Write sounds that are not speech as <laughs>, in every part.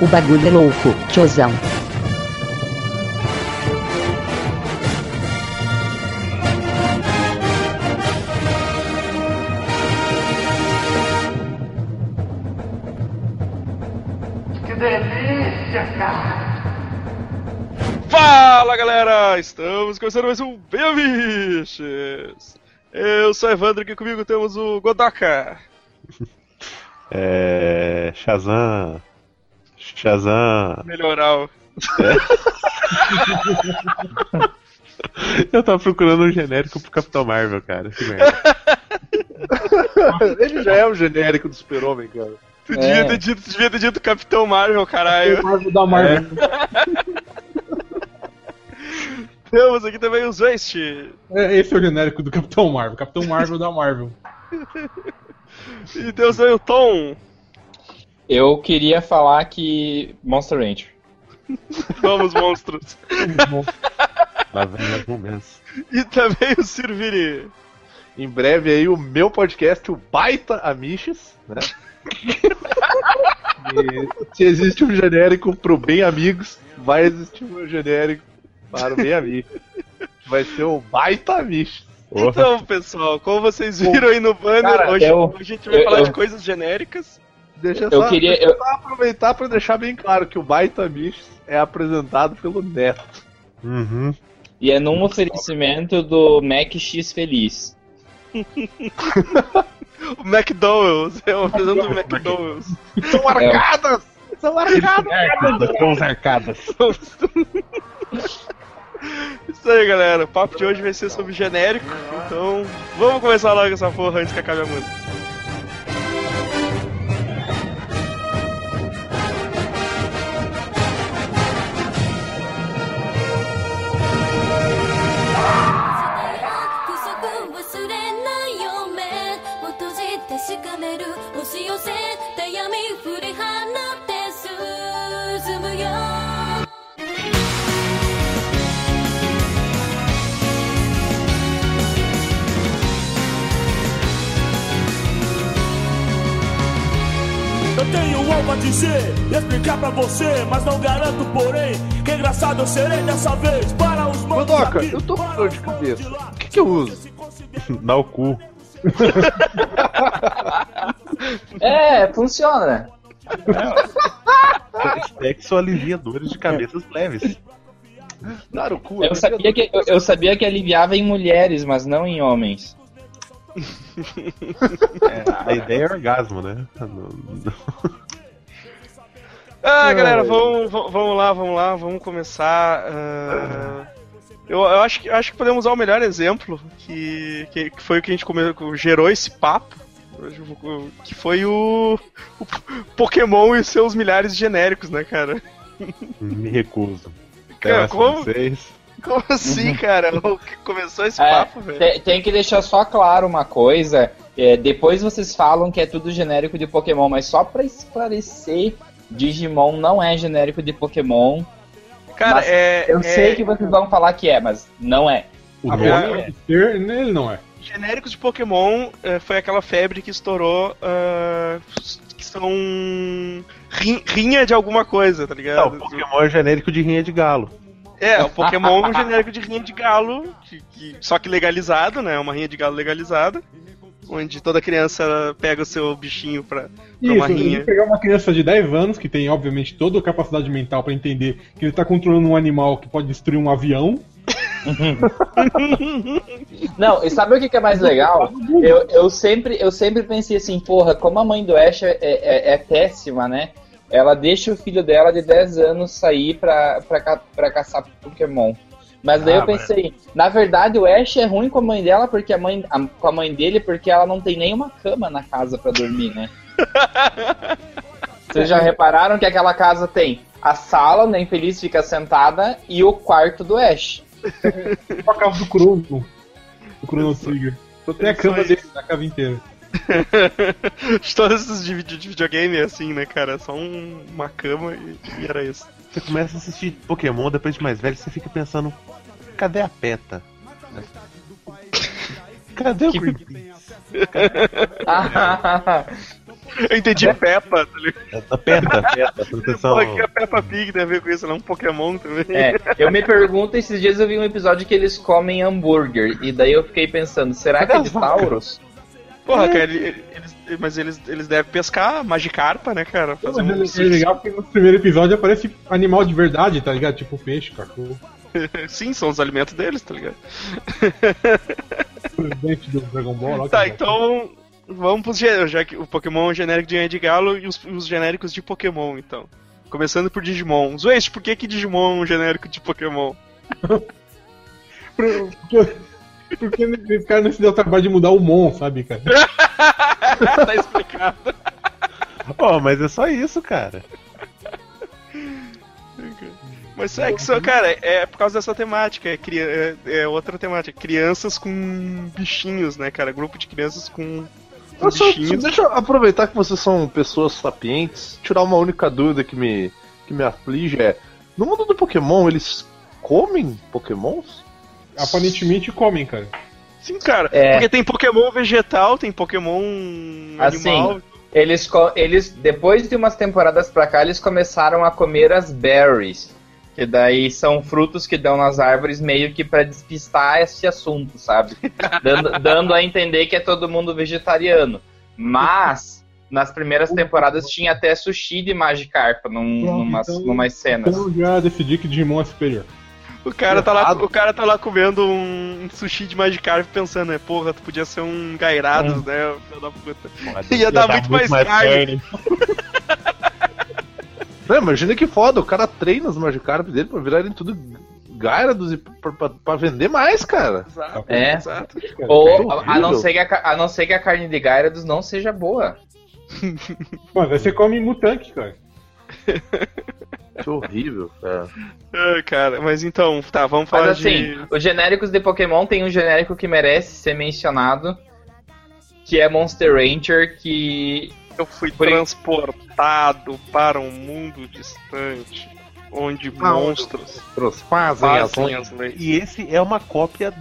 O bagulho é louco, tiozão. Que delícia, cara! Fala galera, estamos começando mais um Biches. Eu sou Evandro, aqui comigo temos o Godaka. É. Shazam. Shazam. Melhoral. <laughs> Eu tava procurando um genérico pro Capitão Marvel, cara. Que merda. <laughs> Ele já é o genérico do Super-Homem, cara. Tu devia, ter dito, tu devia ter dito Capitão Marvel, caralho. Marvel da Marvel. <laughs> Temos aqui também o Zwest. É, esse é o genérico do Capitão Marvel. Capitão Marvel da Marvel. E temos também o Tom. Eu queria falar que Monster Rancher. <laughs> Vamos, monstros. <laughs> Lá vem mais momentos. E também o Sirvini. Em breve aí o meu podcast, o Baita Amiches, né? <laughs> E se existe um genérico pro Bem Amigos, vai existir um genérico para o Bem Amigos. Vai ser o Baita Amiches. Então, pessoal, como vocês viram aí no banner, Cara, hoje, eu- hoje a gente vai eu- falar eu- de coisas genéricas. Deixa Eu só, queria- deixa eu- só aproveitar para deixar bem claro que o Baita Amiches é apresentado pelo Neto. Uhum. E é num oferecimento do Mac X Feliz. <laughs> O McDonald's, é uma presença do <laughs> McDonald's. São arcadas! São arcadas! Arcadas, com os arcadas. Isso aí, galera. O papo de hoje vai ser sobre genérico. Então, vamos começar logo essa porra antes que acabe a música.「押し寄せた闇振り放って進むよ」「 Eu tenho algo a dizer e explicar pra você, mas não garanto, porém, que engraçado eu serei dessa vez para os manos Godoka, aqui, eu tô com para dor os de manos cabeça. lá. O que, que eu uso? Dá o cu. <laughs> É, funciona. Sexo alivia dores de cabeças leves. Dar o cu. Eu sabia, que, eu, eu sabia que aliviava em mulheres, mas não em homens. É, a ideia é orgasmo, né? Não- não- Ah, galera, vamos, vamos lá, vamos lá, vamos começar. ah, eu, eu acho, que, eu acho que podemos usar o melhor exemplo, que, que, que foi o que a gente come, gerou esse papo, <laughs> que foi o, o Pokémon e seus milhares de genéricos, né, cara? Me recuso. Cara, como? Como assim, cara? O que começou esse É, papo, velho? tem, tem que deixar só claro uma coisa. é, depois vocês falam que é tudo genérico de Pokémon, mas só pra esclarecer, Digimon não é genérico de Pokémon. Cara, mas é. Eu é- sei que vocês vão falar que é, mas não é. O Agora, nome é- ser, ele não é. Genéricos de Pokémon eh, foi aquela febre que estourou. ah, que são. rin- rinha de alguma coisa, tá Não, ligado? o Pokémon é genérico de rinha de galo. É, o Pokémon é um genérico de rinha de galo, que- que- só que legalizado, né? Uma rinha de galo legalizada. Onde toda criança pega o seu bichinho pra, pra uma Isso, rinha. ele pegar uma criança de 10 anos, que tem, obviamente, toda a capacidade mental pra entender que ele tá controlando um animal que pode destruir um avião. <laughs> Não, e sabe o que, que é mais legal? Eu, eu, sempre, eu sempre pensei assim, porra, como a mãe do Ash é, é, é péssima, né? Ela deixa o filho dela de 10 anos sair pra, pra, pra caçar Pokémon. Mas daí Ah, eu pensei, na verdade o Ash é ruim com a mãe dela, porque a mãe, a- com a mãe dele, porque ela não tem nenhuma cama na casa pra dormir, né? <laughs> Vocês já repararam que aquela casa tem a sala, onde a infeliz fica sentada, e o quarto do Ash. <laughs> Tipo a casa do Chrono. Do Chrono Trigger. Só tem a Isso cama dele na casa inteira. <laughs> Esses de, vide- de videogame é assim, né, cara? Só um- uma cama e, e era isso. Você começa a assistir Pokémon, depois de mais velho, você fica pensando, cadê a PETA? <laughs> Cadê o Que- Greenpeace? Eu entendi Peppa, tá ligado? É Peta, proteção. Pô, que a Peppa Pig tem a ver com isso, não um Pokémon também. É, eu me pergunto, esses dias eu vi um episódio que eles comem hambúrguer, e daí eu fiquei pensando, será que é de? Tauros? Porra, cara, ele- eles, mas eles, eles devem pescar Magikarpa, né, cara? Fazer um Mas é legal porque no primeiro episódio aparece animal de verdade, tá ligado? Tipo peixe, cachorro. <laughs> Sim, são os alimentos deles, tá ligado? Presidente do Dragon Ball lá. Tá, que- então. Vamos pros já que o Pokémon é genérico de Unha de Galo e os, os genéricos de Pokémon, então. Começando por Digimon. Zueste, por que, que Digimon é um genérico de Pokémon? Porque, porque esse cara não se deu o trabalho de mudar o Mon, sabe, cara? <laughs> tá explicado. Pô, mas é só isso, cara. Mas é que só, cara, é por causa dessa temática. É, é- é outra temática. Crianças com bichinhos, né, cara? Grupo de crianças com Eu só- deixa eu aproveitar que vocês são pessoas sapientes, tirar uma única dúvida que me, que me aflige é. No mundo do Pokémon, eles comem Pokémons? Aparentemente comem, cara. Sim, cara. É. Porque tem Pokémon vegetal, tem Pokémon animal. Assim, eles, co- eles, depois de umas temporadas pra cá, eles começaram a comer as berries. Que daí são frutos que dão nas árvores meio que pra despistar esse assunto, sabe? <laughs> Dando, dando a entender que é todo mundo vegetariano. Mas, nas primeiras temporadas tinha até sushi de Magikarpa num, Pronto, numas, então- numas cenas. Então eu já decidi que Digimon é superior. O cara, tá lá, o cara tá lá comendo um sushi de Magikarp pensando, né? Porra, tu podia ser um Gairados, né? Filho da puta. Ia dar muito mais carne. <laughs> Não, imagina que foda, o cara treina os Magikarp dele pra virarem tudo Gyarados e pra, pra- pra vender mais, cara. Exato, É. exato. Ou, a, a não ser que a, a não ser que a carne de Gyarados não seja boa. <laughs> Mas aí você come mutanque, cara. Que horrível, cara. Ah, cara, mas então, tá, vamos falar Mas assim, de. os genéricos de Pokémon tem um genérico que merece ser mencionado, que é Monster Rancher, que Eu fui por- transportado para um mundo distante, onde Ah, monstros Eles fazem as fazem as leis. E esse é uma cópia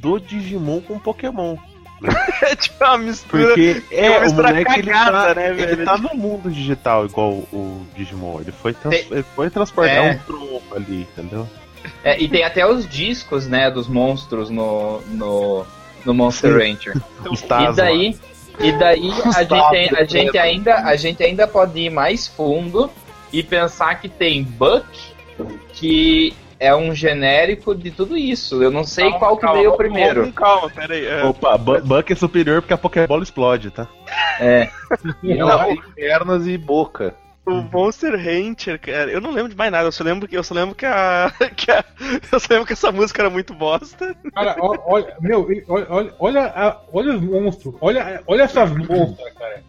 do Digimon com Pokémon. <laughs> É tipo uma mistura. Porque é, uma o mistura moleque ele cagada, tá, né, ele velho? tá no mundo digital igual o Digimon. Ele foi, trans, Tem- ele foi transportar É. um tronco ali, entendeu? é, e tem até os discos, né, dos monstros no, no, no Monster Ranger. <laughs> Os E Tazos lá. E daí a, gente, a, gente ainda, a gente ainda pode ir mais fundo e pensar que tem Buck, que é um genérico de tudo isso. Eu não sei Calma, qual que calma, veio primeiro. calma, pera aí. é, Opa, Bu- Buck é superior porque a Pokébola explode, tá? É. <laughs> Não, pernas e boca. O Monster Rancher, cara, eu não lembro de mais nada, eu só lembro que eu só lembro que a, <laughs> que a- eu só lembro que essa música era muito bosta. Cara, olha, meu, olha, olha, olha, a- olha os monstros, olha, olha essas monstras, cara.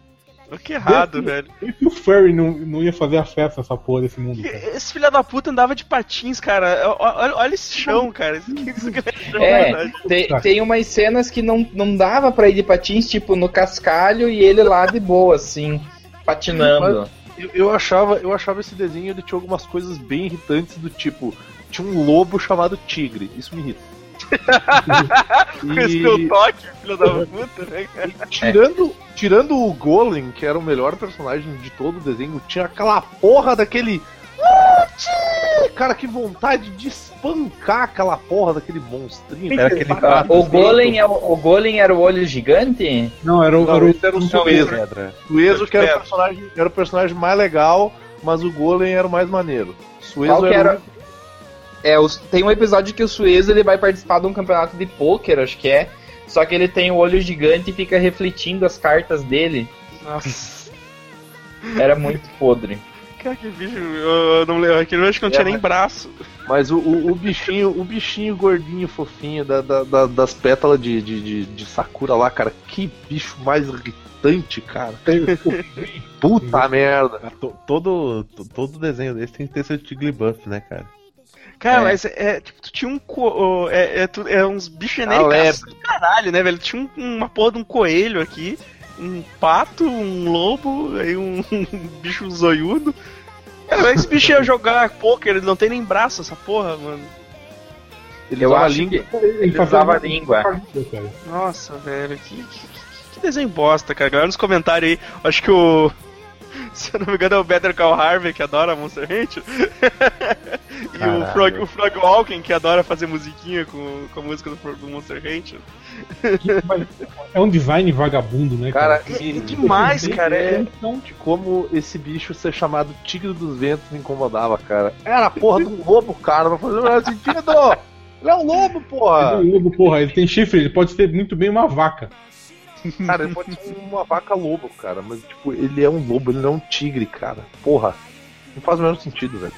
Que errado, Esse- velho. E se o Furry não, não ia fazer a festa nessa porra desse mundo, cara? Esse filho da puta andava de patins, cara. Olha, olha esse chão, cara. Isso isso aqui é chão, É, verdade. tem, tem umas cenas que não, não dava pra ir de patins, tipo, no cascalho e ele lá de boa, assim, patinando. Eu, eu achava, eu achava esse desenho ele tinha algumas coisas bem irritantes do tipo, tinha um lobo chamado Tigre, isso me irrita. <laughs> Com esse teu e toque, filho da puta, né, cara? tirando, tirando o Golem, que era o melhor personagem de todo o desenho, tinha aquela porra daquele. Cara, que vontade de espancar aquela porra daquele monstrinho. Era aquele Ah, o, Golem é, o o Golem era o olho gigante? Não, era o. Não, era o- era o. O Suezo que era o, personagem, era o personagem mais legal, mas o Golem era o mais maneiro. Suezo Qual que era, era? É, os- tem um episódio que o Suezo ele vai participar de um campeonato de pôquer, acho que é. Só que ele tem o olho gigante e fica refletindo as cartas dele. Nossa. Era muito podre. Cara, <laughs> que bicho. Eu não lembro. Aquele acho que não tinha É, nem braço. Mas o, o, o bichinho, o bichinho gordinho, fofinho da, da- da- das pétalas de, de, de, de Sakura lá, cara, que bicho mais irritante, cara. <laughs> Puta merda. To- Todo, to- todo desenho desse tem que ter seu Jigglypuff, né, cara? Cara, É. mas é, tipo, tu tinha um. Co... É, é, tu- é uns bichos Ah, genéricos do caralho, né, velho? Tinha um- uma porra de um coelho aqui, um pato, um lobo, aí <laughs> um, bicho zoiudo. Cara, esse bicho ia jogar poker, ele não tem nem braço, essa porra, mano. Ele Eu usava acho língua. que ele usava a língua. Nossa, velho, que, que, que- que desenho bosta, cara. Galera nos comentários aí, acho que o. <laughs> Se eu não me engano é o Better Call Harvey que adora Monster Hunter. <laughs> e o. Frog, o Frog Walken que adora fazer musiquinha com, com a música do, do Monster Hunter. É um design vagabundo, né, Cara, cara? e, demais, cara, é- Então, de como esse bicho ser chamado Tigre dos Ventos me incomodava, cara. Era a porra de um lobo, cara. Não fazia o menor sentido. Ele é um lobo, Ele é porra. um lobo, porra, ele tem chifre, ele pode ser muito bem uma vaca. <laughs> Cara, ele pode ser uma vaca lobo, cara. Mas, tipo, ele é um lobo, ele não é um tigre, cara. Porra. Não faz o menor sentido, velho.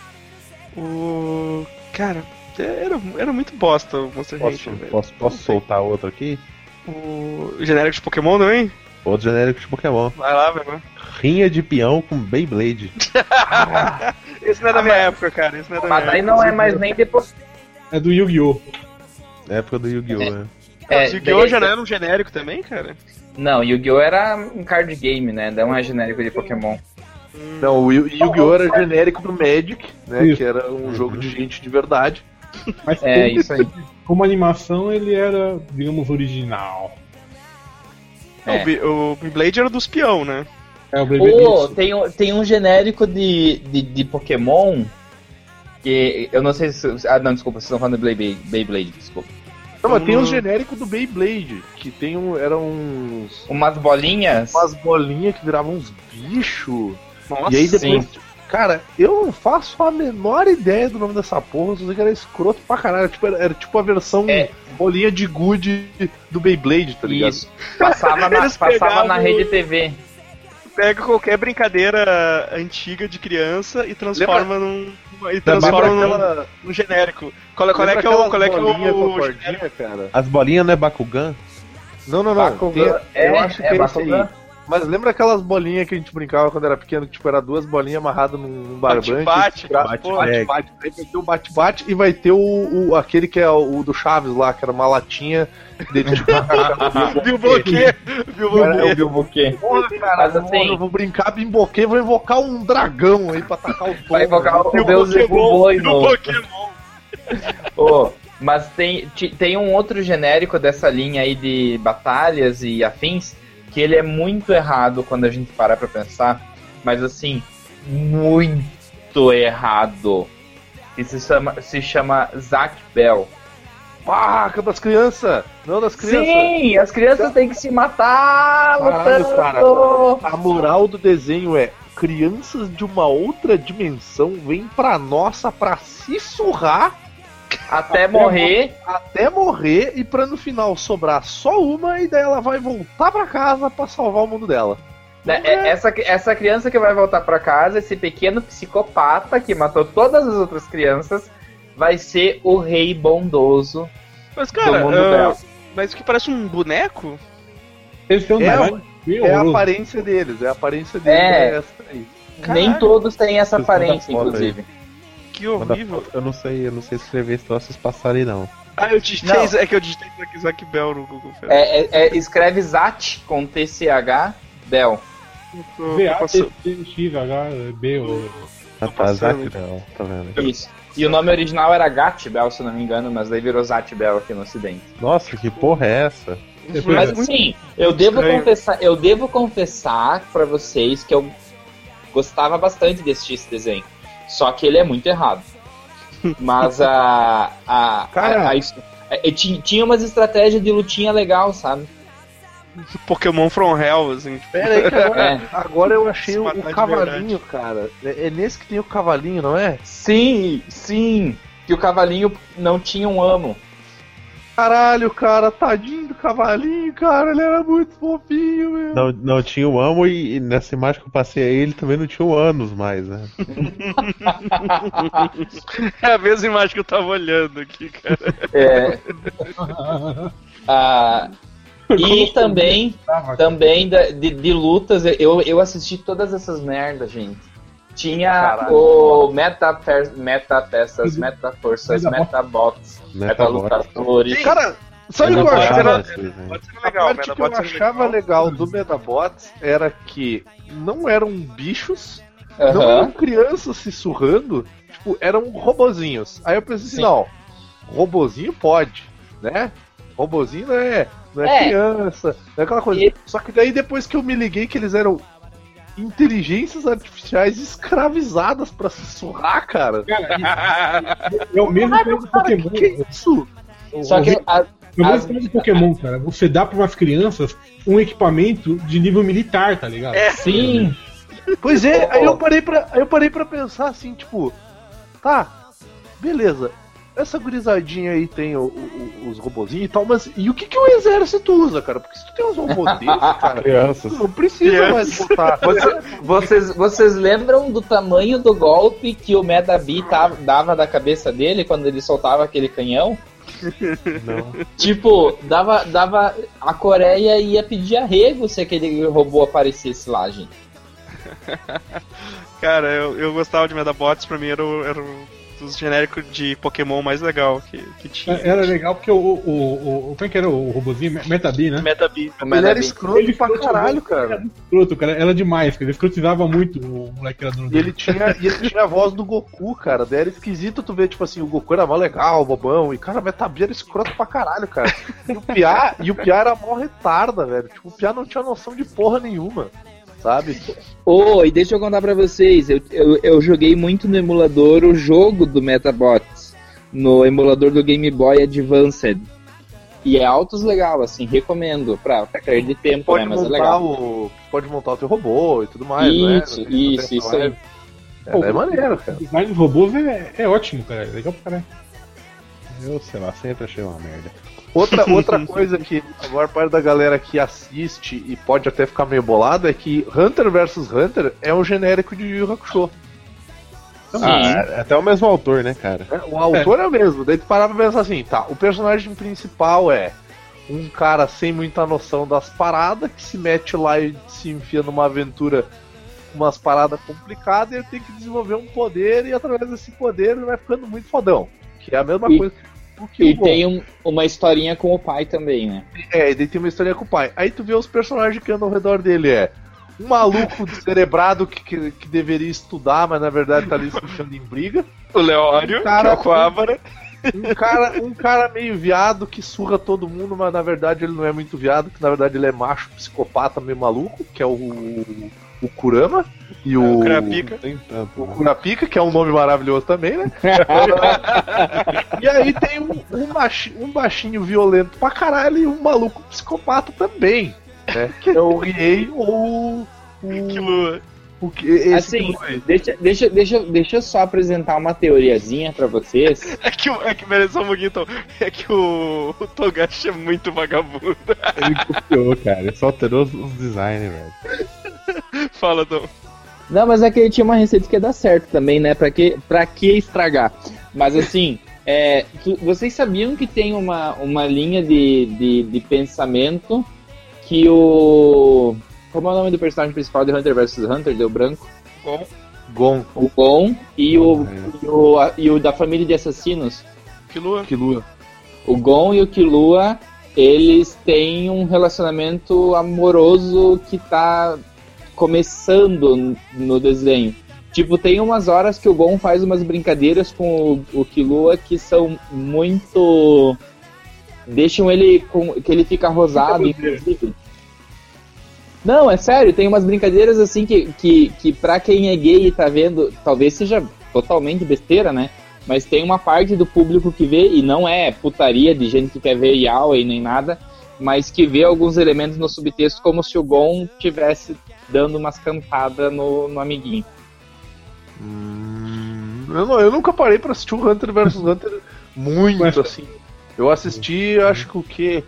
O. Cara, era, era muito bosta o Monster Posso, Hunter, velho. posso, posso soltar outro aqui? O genérico de Pokémon também? Outro genérico de Pokémon. Vai lá, velho. Rinha de peão com Beyblade. <laughs> Esse não é da minha época, cara. Esse não é da Mas minha aí época. não é mais nem depois. É do Yu-Gi-Oh! Na época do Yu-Gi-Oh! né? Mas É, o Yu-Gi-Oh! já não era um genérico também, cara? Não, Yu-Gi-Oh! era um card game, né? Não é genérico de Pokémon. Não, o Yu- Yu-Gi-Oh! era genérico do Magic, né? Isso. Que era um jogo de gente de verdade. Mas É, como, isso aí. como animação ele era, digamos, original. Não, É. o Beyblade era dos peão, né? É o Beyblade. Ô, tem, um- tem um genérico de, de, de Pokémon que eu não sei se. Ah, não, desculpa, vocês estão falando de Beyblade, Beyblade desculpa. Não, mas tem um genérico do Beyblade, que tem um, eram uns. Umas bolinhas. umas bolinhas que viravam uns bichos. Nossa, e aí depois. sim. Cara, eu não faço a menor ideia do nome dessa porra, só sei que era escroto pra caralho. Tipo, era, era tipo a versão É. bolinha de good do Beyblade, tá ligado? Isso. <laughs> Passava na, passava na rede TV. pega qualquer brincadeira antiga de criança e transforma num. E transforma num, aquela- num genérico. Qual, qual é lembra que é o. Qual é que é o. cordinha, cara? As bolinhas não é Bakugan? Não, não, não. Bakugan. Tem- eu É, acho que é é, esse aí. Mas lembra aquelas bolinhas que a gente brincava quando era pequeno, que tipo, era duas bolinhas amarradas num barbante? Bate-bate, bate, pô. bate, bate. Aí vai ter o bate-bate e vai ter o, o- aquele que é o, o do Chaves lá, que era uma latinha de tipo. Bilboquê! <laughs> O Bilboquê! Porra, cara, Mas eu assim- vou- eu vou brincar bimboquê, vou invocar um dragão aí pra atacar o tom. Vai invocar o E o Beelzebub Pokémon! Boi E o novo. Pokémon! <laughs> Ô, mas tem, tem um outro genérico dessa linha aí de batalhas e afins que ele é muito errado quando a gente para pra pensar, mas assim, muito errado. E se chama, se chama Bell. Ah, que é das crianças! Não das crianças! Sim, as crianças têm que se matar Caralho, cara. A moral do desenho é: crianças de uma outra dimensão vêm pra nossa pra se surrar Até morrer. até morrer e pra no final sobrar só uma e daí ela vai voltar pra casa pra salvar o mundo dela. Né, é- Essa, essa criança que vai voltar pra casa, esse pequeno psicopata que matou todas as outras crianças, vai ser o rei bondoso Mas, cara, do mundo ah, dela. mas que parece um boneco? Eles têm um É, É a aparência deles, é a aparência deles. É. É essa aí. Nem todos têm essa aparência, inclusive. Que horrível. foto. Eu não sei, eu não sei escrever esse troço espaço ali não. Ah, eu digitei. Não. É que eu digitei Zack- Zack Bell no Google. É, é- é- escreve Zat com TCH Bell. Tô- tô V, A, passando- T, T, X, H, B, O. Ah, tá, passando. Zack não, tá vendo? Isso. E o nome original era Gat Bell, se eu não me engano, mas daí virou Zat Bell aqui no ocidente. Nossa, que porra é essa? Mas muito assim, eu devo estranho. confessar, eu devo confessar para vocês que eu gostava bastante de assistir esse desenho. Só que ele é muito errado. <laughs> Mas a a, Cara. a, a his- é, tinha, tinha umas estratégias de lutinha legal, sabe? Pokémon From Hell, assim. Pera aí que agora, <laughs> É. agora eu achei o, o cavalinho, cara. É, é nesse que tem o cavalinho, não é? Sim, sim. Que o cavalinho não tinha um amo. Caralho, cara, tadinho do cavalinho, cara, ele era muito fofinho, meu. Não, não tinha o amo e, e nessa imagem que eu passei aí ele também não tinha o anos mais, né? <laughs> É a mesma imagem que eu tava olhando aqui, cara. É. <laughs> Ah, e também, também de, de lutas, eu, eu assisti todas essas merdas, gente. Tinha Caralho. o Meta, Meta Peças, Meta Forças, Meta Bots, Meta. Lutadores. Cara, sabe o que eu achava? A legal, parte que eu achava legal do Metabots era que não eram bichos, não eram crianças se surrando, tipo, eram robozinhos. Aí eu pensei assim, Sim. não, robozinho pode, né? robozinho não é, não é, É. criança, não é aquela coisa. E- Só que daí depois que eu me liguei que eles eram inteligências artificiais escravizadas pra se surrar, cara. <laughs> É o mesmo caso do Cara, que, Pokémon. que é isso? Só que a- É o mesmo as- Pokémon, cara. Você dá pra umas crianças um equipamento de nível militar, tá ligado? É. sim, Pois é, aí eu parei pra, aí eu parei pra pensar assim, tipo, tá, beleza. Essa gurizadinha aí tem o- o- os robozinhos e tal, mas e o que, que o exército usa, cara? Porque se tu tem uns robôs <laughs> desses, cara, Crianças. tu não precisa mais botar. <laughs> Vocês, vocês lembram do tamanho do golpe que o Medabi dava da cabeça dele quando ele soltava aquele canhão? Não. Tipo, dava, dava. A Coreia ia pedir arrego se aquele robô aparecesse lá, gente. <laughs> Cara, eu, eu gostava de Medabots, pra mim era, o, era um dos genéricos de Pokémon mais legal que, que tinha. Era legal porque o. o, o, o como é que era o robozinho? Metabi, né? Metabi. O Ele era escroto pra caralho, cara. Era escroto, cara. Era demais, cara. Ele escrotizava muito o moleque que era dono E ele tinha, e ele tinha a voz do Goku, cara. Daí era esquisito tu ver, tipo assim, o Goku era mó legal, bobão. E, cara, a Metabi era escroto pra caralho, cara. E o Piá, e o Piá era mó retarda, velho. Tipo, o Piá não tinha noção de porra nenhuma, sabe? Ô, e deixa eu contar pra vocês, eu, eu, eu joguei muito no emulador o jogo do Metabots, no emulador do Game Boy Advanced. E é altos legal, assim, recomendo, pra, pra perder tempo, Pode né, mas é montar legal. o. Pode montar o teu robô e tudo mais, Isso, né? isso, isso aí. É, é maneiro, cara. O design dos robôs é, é ótimo, cara. É legal pra caralho. Eu sei lá, sempre achei uma merda. Outra, <laughs> outra coisa que a maior parte da galera que assiste e pode até ficar meio bolado é que Hunter vs Hunter é um genérico de Yu Yu Hakusho. Ah, é até o mesmo autor, né, cara? né? O autor é. o mesmo. Daí tu parar pra pensar assim, tá, o personagem principal é um cara sem muita noção das paradas, que se mete lá e se enfia numa aventura com umas paradas complicadas e ele tem que desenvolver um poder e através desse poder ele vai ficando muito fodão. Que é a mesma E- coisa do que E tem um- uma historinha com o pai também, né? É, e daí tem uma história com o pai. Aí tu vê os personagens que andam ao redor dele. É um maluco <laughs> descerebrado que, que, que deveria estudar, mas na verdade tá ali se puxando em briga. O Leório, Cara, que é o Coabra. Um cara, um cara meio viado que surra todo mundo, mas na verdade ele não é muito viado, que na verdade ele é macho, psicopata, meio maluco, que é o, o Kurama. E o, O Kurapika. O né? Kurapika, que é um nome maravilhoso também, né? <laughs> e aí tem um, um, baixi- um baixinho violento pra caralho e um maluco psicopata também, né? Que é o Riei ou o. O que, esse Assim, que deixa, deixa, deixa, deixa eu só apresentar uma teoriazinha pra vocês. <laughs> É que, é que, só um pouquinho, então. É que o, o Togashi é muito vagabundo. Ele copiou, cara. Ele só alterou os, os designs, velho. Fala, Dom. Não, mas é que ele tinha uma receita que ia dar certo também, né? Pra que, pra que estragar? Mas assim, <laughs> é, tu- vocês sabiam que tem uma, uma linha de, de, de pensamento que o. Como é o nome do personagem principal de Hunter vs Hunter? Deu branco? Bom, Gon, O Gon e o, e o, a- e o da família de assassinos. que lua. que lua. O Gon e o Killua, eles têm um relacionamento amoroso que tá começando no desenho. Tipo, tem umas horas que o Gon faz umas brincadeiras com o, o Killua que são muito. deixam ele com. que ele fica rosado, inclusive. Não, é sério, tem umas brincadeiras assim que, que, que pra quem é gay e tá vendo, talvez seja totalmente besteira, né? Mas tem uma parte do público que vê, e não é putaria de gente que quer ver yaoi nem nada, mas que vê alguns elementos no subtexto como se o Gon tivesse dando umas cantadas no, no amiguinho. Hum, eu, não- eu nunca parei pra assistir o Hunter vs <laughs> Hunter muito Mas- assim. Eu assisti, acho que o que?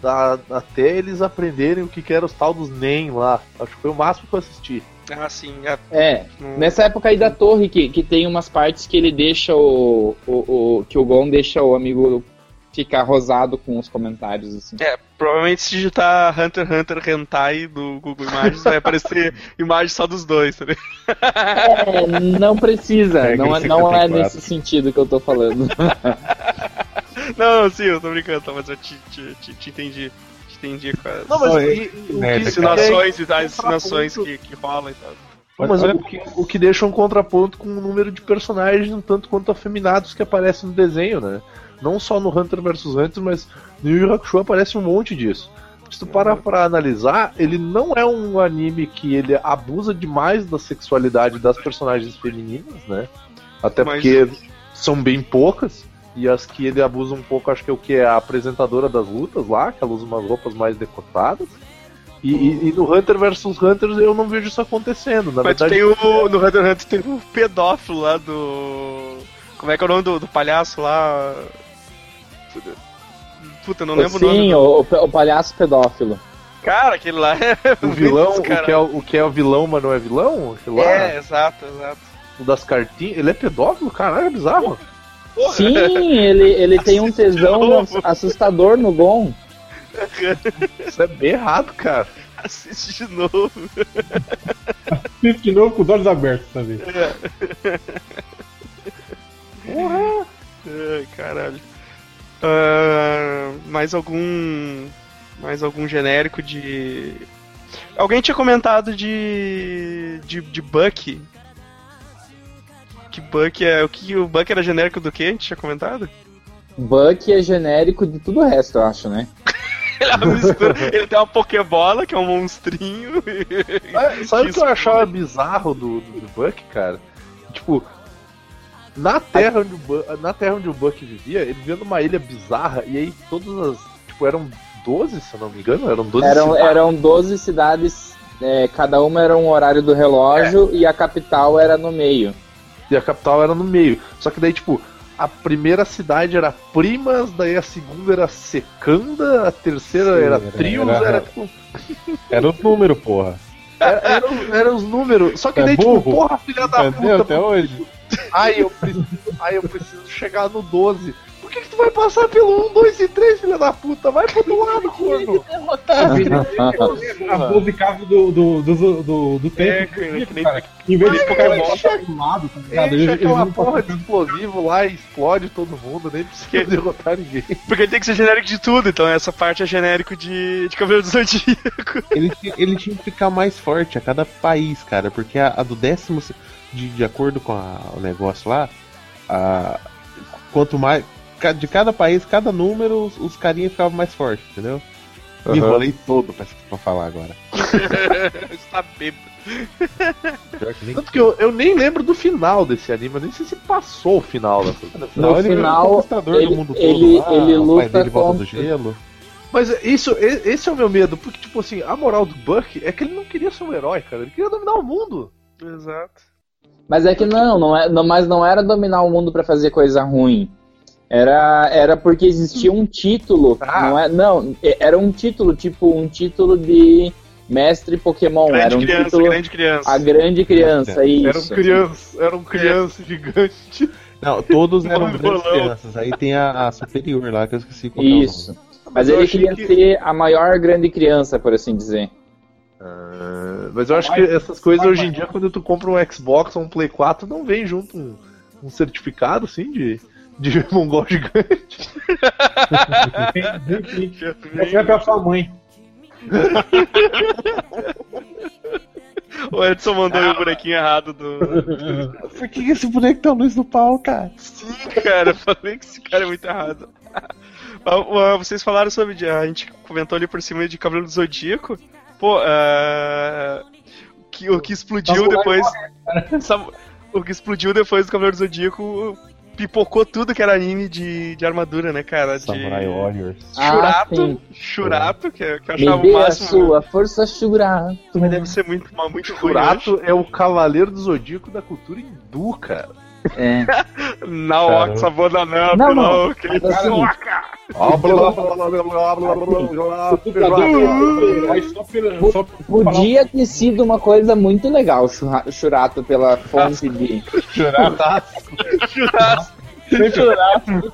Da, até eles aprenderem o que, que era os tal dos NEM lá. Acho que foi o máximo que eu assisti. Ah, sim. É, É, no- nessa época aí da torre que, que tem umas partes que ele deixa o, o, o- que o Gon deixa o amigo ficar rosado com os comentários assim. é, provavelmente se digitar Hunter x Hunter Hentai do Google Imagens vai aparecer <laughs> imagem só dos dois, tá ligado? É, não precisa, Regra não, é- não é 54. nesse sentido que eu tô falando. <laughs> Não, sim, eu tô brincando, tá, mas eu te, te, te, te entendi. Te entendi, cara. Não, mas o merda, que, Ensinações e que, que rolam e tal. Mas Olha- o que, o que deixa um contraponto com o número de personagens um tanto quanto afeminados que aparecem no desenho, né? Não só no Hunter vs Hunter, mas no Yu Yu Hakusho aparece um monte disso. Se tu parar pra analisar, ele não é um anime que ele abusa demais da sexualidade das personagens femininas, né? Até Mas- porque são bem poucas. E as que ele abusa um pouco, acho que é o que é a apresentadora das lutas lá, que ela usa umas roupas mais decotadas. E, e- e no Hunter vs Hunter eu não vejo isso acontecendo. Na Mas verdade, tem o. No Hunter x Hunter tem o pedófilo lá do. Como é que é o nome do, do palhaço lá? Puta, não lembro o nome. Sim, o, o palhaço pedófilo. Cara, aquele lá é. o <laughs> vilão, o que, é, o o que é o vilão, mas não é vilão? Aquele É, exato, exato. o das cartinhas, ele é pedófilo? Caralho, é bizarro. Porra. Sim, ele, ele tem um tesão assustador no Gon. Isso é bem errado, cara. Assiste de novo. Assiste de novo com os olhos abertos, sabe? Ai, caralho. Ah, mais algum. Mais algum genérico de. Alguém tinha comentado de. de, de Buck. Que Buck é. O que o Buck era genérico do que? A gente tinha comentado? Buck é genérico de tudo o resto, eu acho, né? Ele, <laughs> é mistura- ele tem uma Pokébola, que é um monstrinho. e- Ah, Sabe <laughs> o que eu achava bizarro do, do, do Buck, cara? Tipo, na terra, onde o Buck, na terra onde o Buck vivia, ele vivia numa ilha bizarra, e aí todas as. Tipo, eram 12, se eu não me engano? Eram 12 Eram, cidades. eram 12 cidades, é, cada uma era um horário do relógio e a capital era no meio. E a capital era no meio. Só que daí, tipo, a primeira cidade era Primas, daí a segunda era Secanda, a terceira Sim, era era- Trios, era- era, tipo. Era o número, porra. Era, era os- era os números. Só que É daí, tipo, burro? porra, filha da Entendeu? puta, Até hoje. Ai, eu preciso, ai, eu preciso chegar no 12. Por que, que tu vai passar pelo 1, 2 e 3, filha da puta? Vai pro outro lado, <laughs> corno. A 12 casas do, do, do, do, do É, tempo. que, que nem cara. Em vez de Pokémon cara, passar pro lado, tá ligado? Enche Eles- aquela porra de explosivo lá e explode todo mundo, nem precisa <laughs> derrotar ninguém. Porque ele tem que ser genérico de tudo, então essa parte é genérico de, de Cavaleiro do Zodíaco. <laughs> Ele, ele tinha que ficar mais forte a cada país, cara, porque a, a do décimo, de, de acordo com a- o negócio lá, a, quanto mais. De cada país, cada número, os, os carinhas ficavam mais fortes, entendeu? Me Aham. enrolei todo pra, pra falar agora. Está <laughs> bêbado. Tanto que eu, eu nem lembro do final desse anime, eu nem sei se passou o final dessa. No ele virou final, conquistador ele- do mundo ele- todo lá, ele o luta pai dele volta do gelo. Mas isso, esse é o meu medo, porque, tipo assim, a moral do Buck é que ele não queria ser um herói, cara, ele queria dominar o mundo. Exato. Mas é que não, não é, não, mas não era dominar o mundo pra fazer coisa ruim. Era, era porque existia um título. Ah. Não, é, não, é- era um título, tipo, um título de mestre Pokémon. Grande era um criança, título. grande criança. A grande criança, isso. Era um criança, era um criança gigante. Não, todos eram <laughs> grandes crianças. Aí tem a, a superior lá, que eu esqueci qual é o Isso. nome. Mas eu ele queria que- ser a maior grande criança, por assim dizer. Ah, mas eu acho que essas coisas hoje em dia, quando tu compra um Xbox ou um Play 4, não vem junto um, um certificado, assim, de, de mongol gigante. Vai pra sua mãe. O Edson mandou aí o bonequinho errado do. Por que esse boneco tá luz no pau, cara? Sim, cara, eu falei que esse cara é muito errado. Ah, ah, Vocês falaram sobre. A gente comentou ali por cima de Cavaleiro do Zodíaco. Pô, ah, que, o que explodiu depois. O que explodiu depois do Cavaleiro do Zodíaco pipocou tudo que era anime de, de armadura, né, cara? De Samurai Warriors. Ah, Churato, sim. Churato, que, é- que eu Me achava dê o a máximo. sua força Churato. Mas deve ser muito, muito ruim. Churato é o cavaleiro do zodíaco da cultura hindu, cara. É. Não, Caramba. Oxa, banana, não, não. Que ele Podia ter sido uma coisa muito legal, churato, pela fonte de. Churatasco. Churrasco. Churrasco.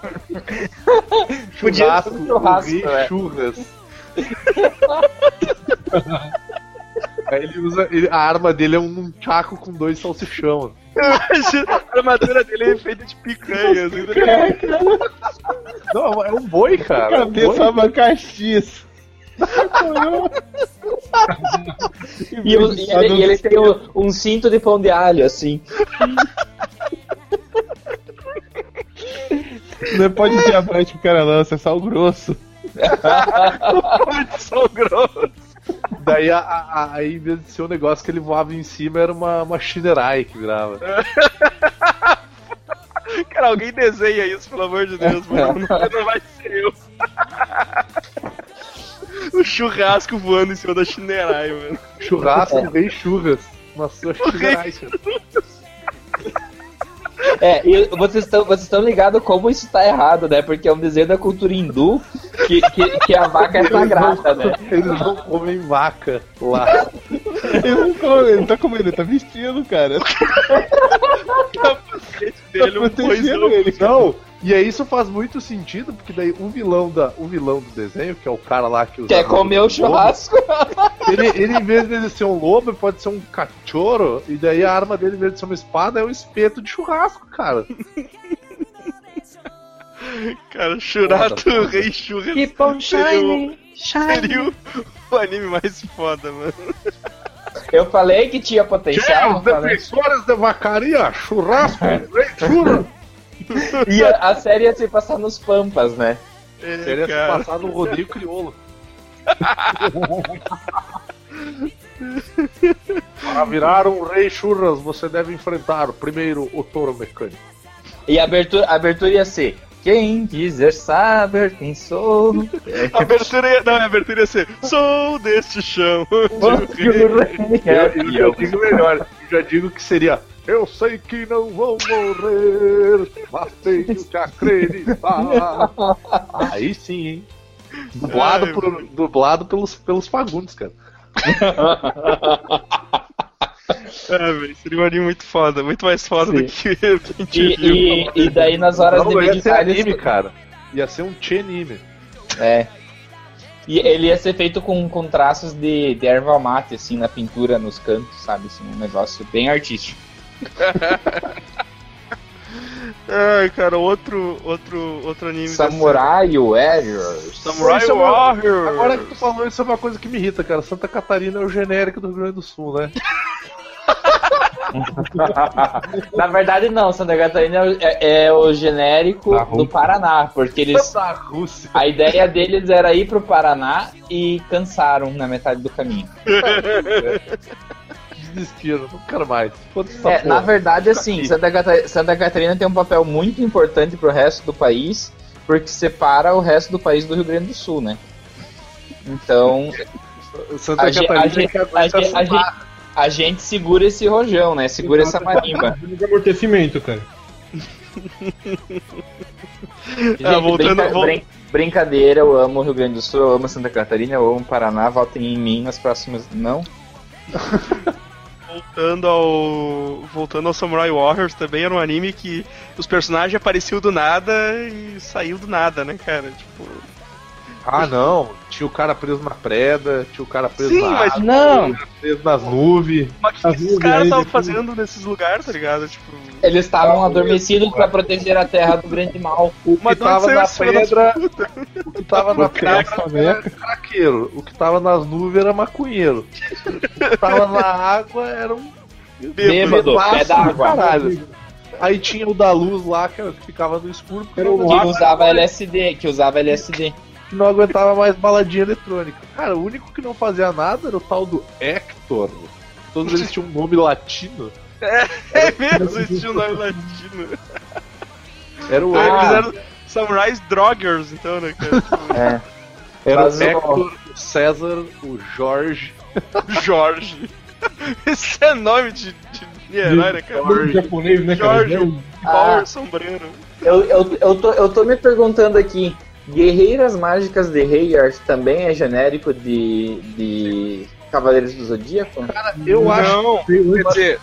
Podia ser um churrasco. É. Churras. Aí ele usa. Ele, a arma dele é um chaco com dois salsichão. A armadura dele é feita de picanha. assim, tá Não, é um boi, cara. é um Cabeça abacaxis. E, o- e ele, e ele tem o- um cinto de pão de alho, assim. Não é pó de diamante que o cara lança, é sal grosso. <laughs> São grosso. Daí, a, a- aí, em vez de ser um negócio que ele voava em cima, era uma, uma Shinerai que virava. <laughs> Cara, alguém desenha isso, pelo amor de Deus, mano. Não, <laughs> não vai ser eu. O churrasco voando em cima da Shinerai, mano. Churrasco, rei churras. Na sua Shinerai, cara. É, e vocês estão vocês estão ligados como isso tá errado, né? Porque é um desenho da cultura hindu que, que, que a vaca é sagrada, né? Eles não comem vaca lá. Ele não come, ele não tá comendo, ele tá vestindo, cara. Dele, um protegendo poisão. ele. Não, e aí isso faz muito sentido, porque daí o vilão, da, o vilão do desenho, que é o cara lá que usa Quer comer o lobo, churrasco? <laughs> Ele, ele, em vez de ser um lobo, ele pode ser um cachorro, e daí a arma dele, em vez de ser uma espada, é um espeto de churrasco, cara. Cara, Churato Foda, Rei Churras Keep on <laughs> shining, seria o, o anime mais foda, mano. Eu falei que tinha potencial. falei? defensores de vacaria, churrasco, rei churra. <laughs> E a, a série ia se passar nos Pampas, né? Seria se cara. passar no rodeio crioulo. <laughs> Para virar um rei churras, você deve enfrentar primeiro o touro mecânico. E a abertura, a abertura ia ser. Quem quiser saber quem sou. A abertura ia, não, a abertura ia ser Sou deste chão. <laughs> rei Eu, eu já digo melhor, eu já digo que seria. Eu sei que não vão morrer, mas tenho que acreditar. Aí sim, hein? <laughs> Dublado, Ai, por- dublado pelos, pelos Fagundes, cara. <laughs> É, velho, seria um anime muito foda, muito mais foda do que <laughs> a gente E, viu. e, e daí nas horas Não, de ia ser anime, cara. Ia ser um anime. É. E ele ia ser feito com, com traços de, de erva mate, assim, na pintura, nos cantos, sabe? Assim, um negócio bem artístico. Ai, cara, outro, outro, outro anime. Samurai Warriors. Samurai Isso é uma- Warrior. Agora que tu falou isso é uma coisa que me irrita, cara. Santa Catarina é o genérico do Rio Grande do Sul, né? <laughs> Na verdade, não. Santa Catarina é, é o genérico do Paraná, porque eles. <laughs> A ideia deles era ir pro Paraná e cansaram na metade do caminho. <laughs> Desistiram, não quero mais. É, na verdade, assim, Santa, Cata- Santa Catarina tem um papel muito importante pro resto do país, porque separa o resto do país do Rio Grande do Sul, né? Então, <laughs> Santa a, Catarina ge- que a, a, a gente segura esse rojão, né? Segura essa marimba. De amortecimento, cara. Gente, <laughs> Ah, voltando- brinca- vol- brin- brincadeira, eu amo o Rio Grande do Sul, eu amo Santa Catarina, eu amo o Paraná, votem em mim nas próximas. Não? <laughs> Voltando ao. Voltando ao Samurai Warriors, também era um anime que os personagens apareciam do nada e saiu do nada, né, cara? Tipo. Ah, não. Tinha o cara preso na preda, tinha o cara preso Sim, na mas- água, Não! preso nas nuvens. Mas o que esses caras estavam fazendo nesses lugares, tá ligado? Tipo. Eles estavam adormecidos pra proteger a terra do grande mal. O que Mas de onde tava saiu na pedra, o que tava na é pedra era craqueiro. O que tava nas nuvens era maconheiro. O que tava na água era um Bêbado, bebaço pé do d'água. caralho. Aí tinha o da luz lá, que ficava no escuro, porque Era o não, Que usava LSD, que usava LSD. Que não aguentava mais baladinha eletrônica. Cara, o único que não fazia nada era o tal do Hector. Todos eles tinham um nome latino. É mesmo, esse tinha um nome latino. Era o Então, Ah. Eles eram Samurais Droggers, então, né, cara? <laughs> Tipo, É. Era Mas o Hector, o César, o Jorge. <laughs> Jorge. Esse é nome de, de, de herói, né, cara? Todo japonês, né, cara? Jorge. Ah. Power sombreiro. Eu, eu, eu, tô, eu tô me perguntando aqui, Guerreiras Mágicas de Hayard também é genérico de, de Cavaleiros do Zodíaco? Eu acho. Não, quer dizer,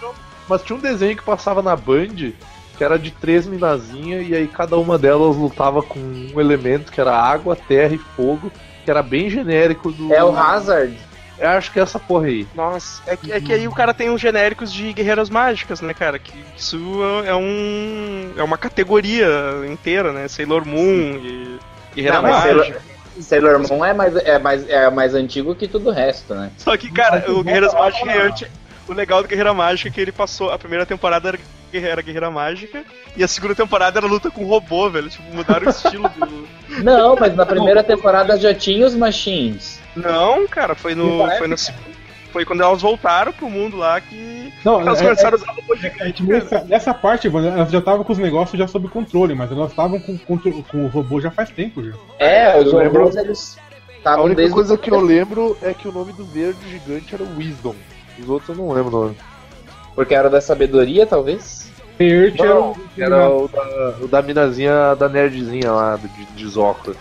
Mas tinha um desenho que passava na Band, que era de três minazinhas, e aí cada uma delas lutava com um elemento que era água, terra e fogo, que era bem genérico do. É o Hazard. Eu acho que é essa porra aí. Nossa, é que, é que aí o cara tem os genéricos de guerreiras mágicas, né, cara? Que isso é um. é uma categoria inteira, né? Sailor Moon e. Guerreira Não, mas Mágica. Sailor, Moon é mais, é, mais, é mais antigo que tudo o resto, né? Só que, cara, o Guerreiras Mágicas é antes. O legal do Guerreira Mágica é que ele passou. A primeira temporada era guerreira, guerreira mágica. E a segunda temporada era luta com robô, velho. Tipo, mudaram o estilo do. Não, mas na primeira temporada já tinha os machines. Não, cara, foi no. Não Foi, no, foi quando elas voltaram pro mundo lá que. Não, elas é- começaram a usar robô É gigante. que nessa, nessa parte, Evandro, elas já estavam com os negócios já sob controle, mas elas estavam com, contro- com o robô já faz tempo já. É, os Eu lembro- robôs eles A única desde coisa que eu lembro é que o nome do verde gigante era Wisdom. Os outros eu não lembro o nome. Porque era da sabedoria, talvez? Era, Não, o- era o da, o da minazinha, da nerdzinha lá, de, de Zócalo.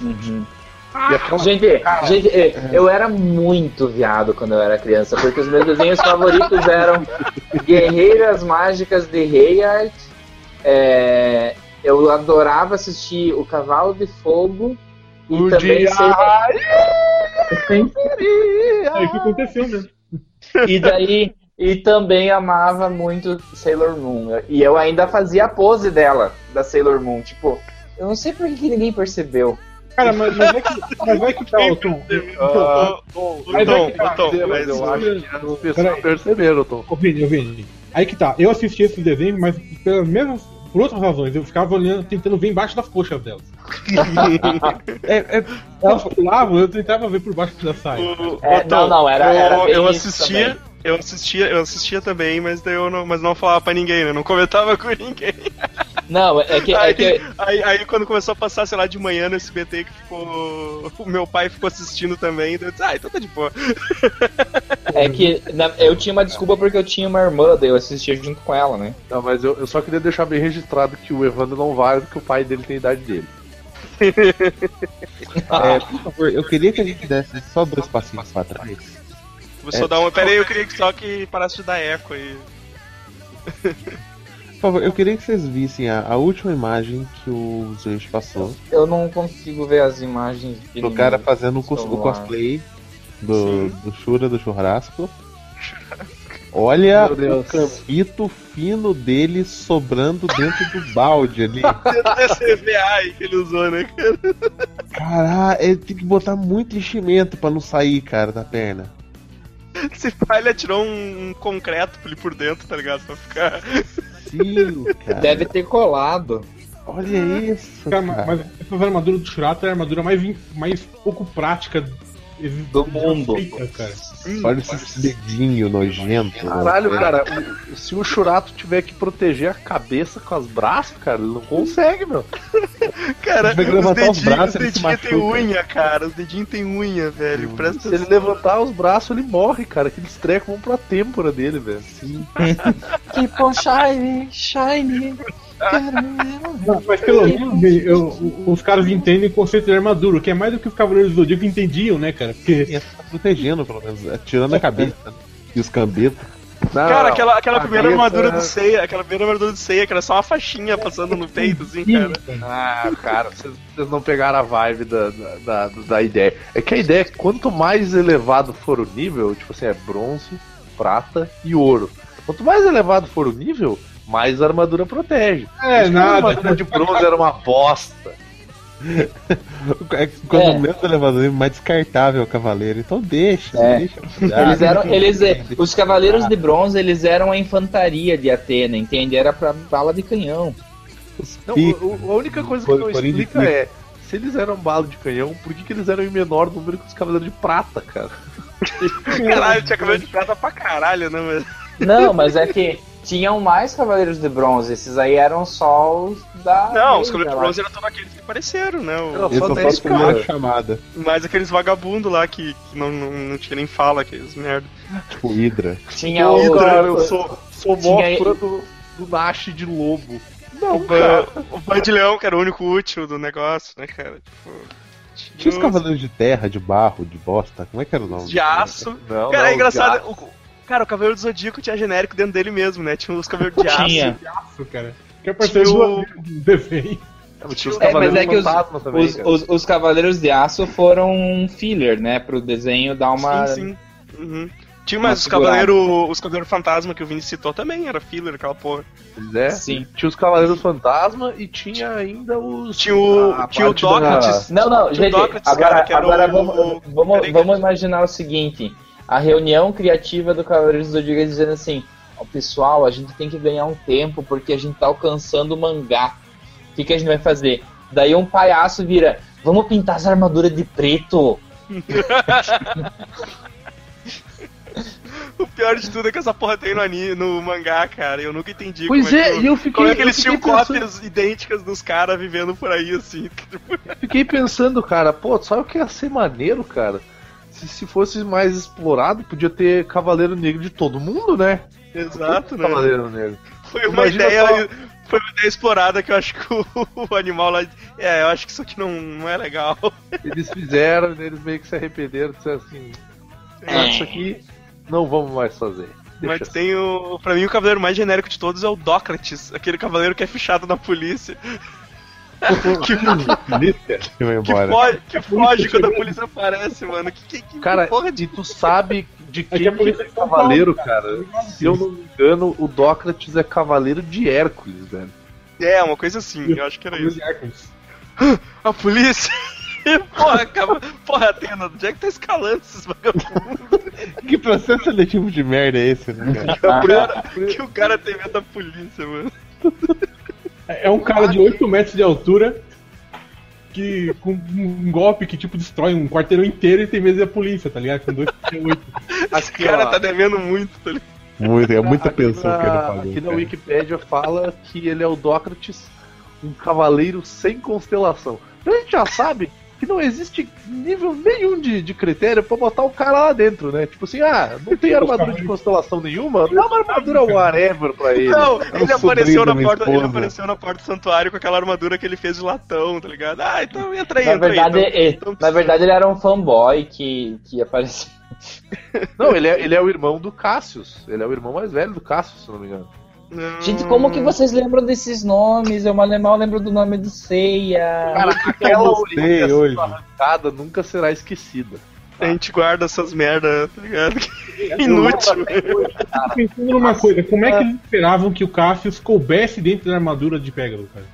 Uhum. Aquela- Gente, gente, eh, eu era muito viado quando eu era criança, porque os meus desenhos favoritos eram Guerreiras Mágicas de Rayard. é, eu adorava assistir O Cavalo de Fogo. E O também dia- É isso que aconteceu mesmo. E daí. E também amava muito Sailor Moon. E eu ainda fazia a pose dela, da Sailor Moon. Tipo, eu não sei por que ninguém percebeu. Cara, mas, mas é que, mas é que tá, ô, Tom. Ah, Mas é Tom, que tá, Tom, mas eu acho que as pessoas perceberam, Tom. Ô, Vini, ô, Vini. Aí que tá, eu assisti esse desenho, mas pelas mesmas. Por outras razões, eu ficava olhando, tentando ver embaixo das coxas delas. <laughs> é, é, elas pulavam, eu tentava ver por baixo da saia. É, Tom, não, não, era- eu, era eu assistia, também. Eu assistia, eu assistia também, mas daí eu não, mas não falava pra ninguém, né? Não comentava <laughs> com ninguém. Não, é que. É Aí, que aí, aí quando começou a passar, sei lá, de manhã no SBT que ficou. O meu pai ficou assistindo também, daí eu disse, ah, então tá de boa. É que na- eu tinha uma desculpa porque eu tinha uma irmã, daí eu assistia junto com ela, né? Não, mas eu, eu só queria deixar bem registrado que o Evandro não vale porque o pai dele tem a idade dele. <laughs> É, por favor, eu queria que a gente desse só dois passinhos pra trás. Vou só dar uma. Pera aí, eu queria que só que parasse de dar eco aí. Por favor, eu queria que vocês vissem a, a última imagem que o Zeus passou. Eu não consigo ver as imagens de Do cara fazendo o, cos- o celular. cosplay do, do Shura do churrasco. Olha o campito fino dele sobrando dentro do balde ali. <laughs> CVA aí que ele usou, né, cara? Caralho, ele tem que botar muito enchimento pra não sair, cara, da perna. <laughs> Esse pai ele atirou um, um concreto ali por dentro, tá ligado? Pra ficar. Sim, <laughs> cara. Deve ter colado. Olha isso. Cara, cara. mas essas armaduras do Shurato é a armadura mais, mais pouco prática Do mundo. feita, cara. Olha esse dedinho nojento. Caralho, né? cara, o- se o Churato tiver que proteger a cabeça com os braços, cara, ele não consegue, meu. <laughs> Cara, os levantar os dedinhos, braços, os dedinhos tem unha, cara. Os dedinhos tem unha, velho. Presta Se ele levantar os braços, ele morre, cara. Aqueles trecos vão pra têmpora dele, velho. Sim. <laughs> Keep on shiny, Mas pelo menos eu- os caras entendem o conceito de armadura, que é mais do que os Cavaleiros do Zodíaco entendiam, né, cara? Porque tá protegendo, pelo menos, tirando a cabeça né? e os cambetos. Não, Cara, aquela, aquela primeira cabeça- armadura do Seiya, aquela primeira armadura do Seiya, que era só uma faixinha passando no peito, assim, cara. Ah, cara, vocês, vocês não pegaram a vibe da, da, da, da ideia. É que a ideia é que quanto mais elevado for o nível, tipo assim, é bronze, prata e ouro. Quanto mais elevado for o nível, mais a armadura protege. É, isso que A nada. armadura de bronze era uma bosta. <laughs> É que Quanto É. menos elevador, mais descartável o cavaleiro. Então deixa, É. deixa. Eles eram, eles, é, os Cavaleiros de Bronze, eles eram a infantaria de Atena, entende? Era pra bala de canhão. Não, Pico. o- o- a única coisa que não explica é se eles eram bala de canhão, por que, que eles eram em menor número que os cavaleiros de prata, cara? <laughs> Caralho, tinha cabelo de prata pra caralho, né, mas... Não, mas é que tinham mais Cavaleiros de Bronze, esses aí eram só os da. Não, os Cavaleiros de Bronze eram todos aqueles que apareceram, né? O- só eu 10 faço uma cara. chamada. Mais aqueles vagabundos lá que, que não, não, não tinha nem fala, aqueles merda. Tipo Hydra. Tinha o. cara, eu sou, sou mó Tinha- fã do, do Nash de lobo. O, Não, o Bandilhão, que era o único útil do negócio, né, cara? Tipo. Tinha os os cavaleiros de terra, de barro, de bosta. Como é que era o nome? de aço. Não, Cara, não, é engraçado. O, cara, o Cavaleiro do Zodíaco tinha genérico dentro dele mesmo, né? Tinha os Cavaleiros de aço. Tinha. Cara. Que apareceu o- no desenho. Tinha os É, mas Cavaleiros é que os, Fantasma também, os, os, os Cavaleiros de Aço foram um filler, né? Pro desenho dar uma. Sim, sim. Uhum. Tinha mais os. Cavaleiros. Os Cavaleiros Fantasma que o Vini citou também, era filler, aquela porra. Pois é. Sim. Tinha os Cavaleiros Fantasma e tinha ainda os. Tinha o- a tinha o parte da- Dócrates. Não, não, Tinha o gente, Dócrates, agora, cara, que era agora o- vamos, vamos, vamos imaginar o seguinte: a reunião criativa do Cavaleiros do Zodíaco dizendo assim: ó, pessoal, a gente tem que ganhar um tempo porque a gente tá alcançando o mangá. O que, que a gente vai fazer? Daí um palhaço vira, vamos pintar as armaduras de preto. <laughs> O pior de tudo é que essa porra tem no, anime, no mangá, cara. Eu nunca entendi Pois como é, que, e eu fiquei- como é que eu eles fiquei tinham pensando- cópias idênticas dos caras vivendo por aí, assim. <laughs> Fiquei pensando, cara, pô, sabe o que ia ser maneiro, cara? Se, se fosse mais explorado, podia ter Cavaleiro Negro de todo mundo, né? Exato, né? Cavaleiro Negro. Foi uma Imagina ideia. só- Foi uma ideia explorada que eu acho que o, <laughs> o animal lá. É, eu acho que isso aqui não, não é legal. <laughs> Eles fizeram, eles meio que se arrependeram, disseram assim: ah, isso aqui não vamos mais fazer. Deixa Mas assim. tem o. Pra mim, o cavaleiro mais genérico de todos é o Dócrates, aquele cavaleiro que é fichado na polícia. <laughs> que, Que vai que, embora. foge, que foge quando a polícia aparece, mano. Que, que, que Cara, porra e tu sabe de É que quem a polícia que é é cavaleiro, cara? Se eu não me engano, o Dócrates é cavaleiro de Hércules, velho. É, uma coisa assim, eu acho que era isso. <gasps> A polícia! <laughs> Porra, cara, porra, Atena, onde é que tá escalando esses vagabundos? <laughs> Que processo seletivo de merda é esse, né, cara? Que o cara tem medo da polícia, mano. É um cara de 8 metros de altura que com um golpe que tipo destrói um quarteirão inteiro e tem medo da polícia, tá ligado? Com dois oito. <laughs> Esse cara tá devendo muito, tá ligado? Muito, é muita Aqui pensão que ele na, pagou. aqui na cara. Wikipédia fala que ele é o Dócrates, um cavaleiro sem constelação. Então a gente já sabe que não existe nível nenhum de, de critério pra botar o cara lá dentro, né? Tipo assim, ah, não tem armadura de constelação nenhuma, dá uma armadura whatever pra ele. Não, É o ele apareceu, na porta, ele apareceu na porta do santuário com aquela armadura que ele fez de latão, tá ligado? Ah, então entra aí, Na entra verdade, aí. é- então- na verdade, ele era um fanboy que, que apareceu. Não, ele é, ele é o irmão do Cassius. Ele é o irmão mais velho do Cassius, se não me engano. Não. Gente, como que vocês lembram desses nomes? Eu mal mal lembro do nome do Seiya. Cara, aquela orelha hoje. arrancada nunca será esquecida. A gente guarda essas merda, tá ligado? <laughs> Inútil. Tô pensando numa coisa, como é que eles esperavam que o Cassius coubesse dentro da armadura de Pégaso, cara?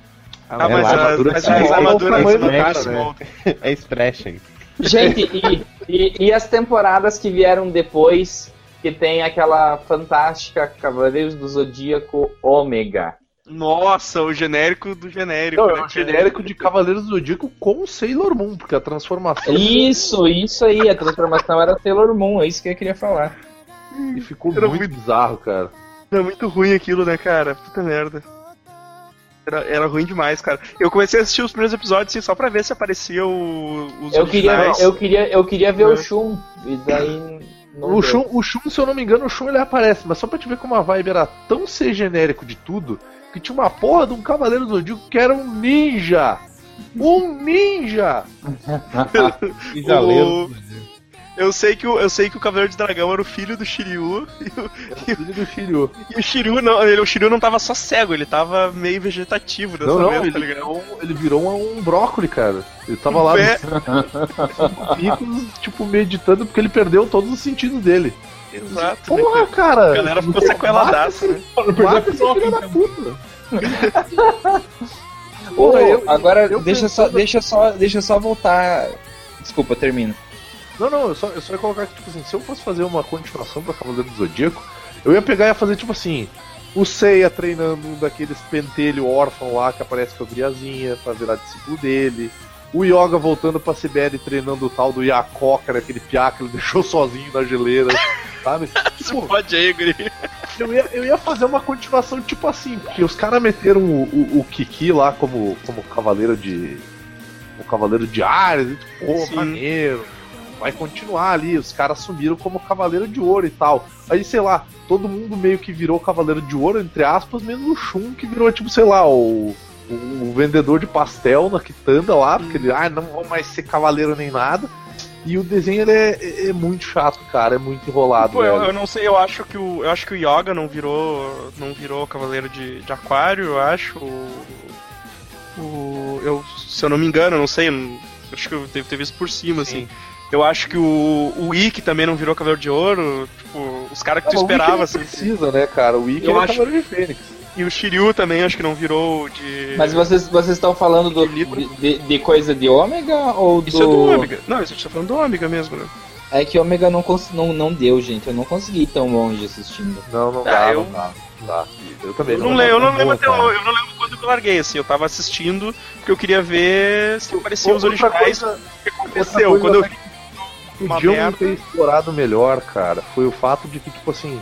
Ah, É, mas, a armadura mas é igual ao armaduras tamanho do cara, small. É Expression. Gente, e, e, e as temporadas que vieram depois, que tem aquela fantástica Cavaleiros do Zodíaco Ômega. Nossa, o genérico do genérico. Não, né, é o genérico de Cavaleiros do Zodíaco com Sailor Moon, porque a transformação Isso, isso aí, a transformação era Sailor Moon, é isso que eu queria falar. e ficou Era muito bizarro, cara. Era muito ruim aquilo, né, cara? Puta merda. Era, era ruim demais, cara. Eu comecei a assistir os primeiros episódios assim, só pra ver se aparecia o, os Eu queria, eu queria, eu queria ver É. o Shun, e daí. Não O. Shun, o Shun, se eu não me engano, o Shun ele aparece, mas só pra te ver como a vibe era tão ser genérico de tudo, que tinha uma porra de um Cavaleiro do Zodíaco que era um ninja! Um ninja! <laughs> <laughs> O-. Eu sei, que o, eu sei que o Cavaleiro de Dragão era o filho do Shiryu. <laughs> E o, Filho do Shiryu. e o Shiryu não, ele, o Shiryu não tava só cego, ele tava meio vegetativo dessa Não, não, vez, ele tá ligado? virou, um- ele virou um, um brócoli, cara. Ele tava lá É, no <laughs> tipo, meditando porque ele perdeu todos os sentidos dele. exato. né, Porra, cara? cara! A galera ficou sequeladaça, né? Não perdeu a Mata esse filho da puta! <laughs> Porra, eu- agora, eu deixa, só, deixa, só, deixa eu só voltar. Desculpa, termino. Não, não, eu só, eu só ia colocar que, tipo assim, se eu fosse fazer uma continuação pra Cavaleiro do Zodíaco, eu ia pegar e ia fazer, tipo assim, o Seiya treinando um daqueles pentelho órfão lá que aparece com a guriazinha pra virar discípulo dele. O Yoga voltando pra Sibéria e treinando o tal do Yakó, que era aquele piá que ele <laughs> deixou sozinho na geleira, sabe? <laughs> Tipo, pode aí, guri. eu ia, eu ia fazer uma continuação tipo assim, porque os caras meteram o, o, o Kiki lá como, como cavaleiro de. O cavaleiro de Ares, e tipo, pô, maneiro. Vai continuar ali, os caras assumiram como cavaleiro de ouro e tal. Aí, sei lá, todo mundo meio que virou cavaleiro de ouro, entre aspas, menos o Shun, que virou, tipo, sei lá, o, o, o vendedor de pastel na quitanda lá, porque ele, ah, não vou mais ser cavaleiro nem nada. E o desenho ele é, é- é muito chato, cara, é muito enrolado. Pô, eu, eu não sei, eu acho que o. Eu acho que o Yoga não virou. não virou cavaleiro de, de aquário, eu acho. O, o- eu, se eu não me engano, eu não sei. acho que eu devo ter visto por cima, assim. Eu acho que o, o também não virou cavaleiro de ouro. Tipo, os caras que Ah, tu o Wiki esperava, não assim. precisa, né, cara? O Eu é acho- cavaleiro de Fênix. E o Shiryu também acho que não virou de. Mas vocês, vocês estão falando do, de, de- de coisa de ômega ou do. Isso é do Ômega. Não, isso a gente tá falando do Ômega mesmo, né? É que Ômega não, cons- não, não deu, gente. Eu não consegui ir tão longe assistindo. Não, não Ah, dá, eu- não dá. Não dá. Eu também Eu não, lembro, eu não lembro até o- eu não lembro quando que eu larguei, assim, eu tava assistindo porque eu queria ver se apareciam os originais. coisa- o que aconteceu? Quando eu vi uma Podiam merda. ter explorado melhor, cara, foi o fato de que, tipo assim,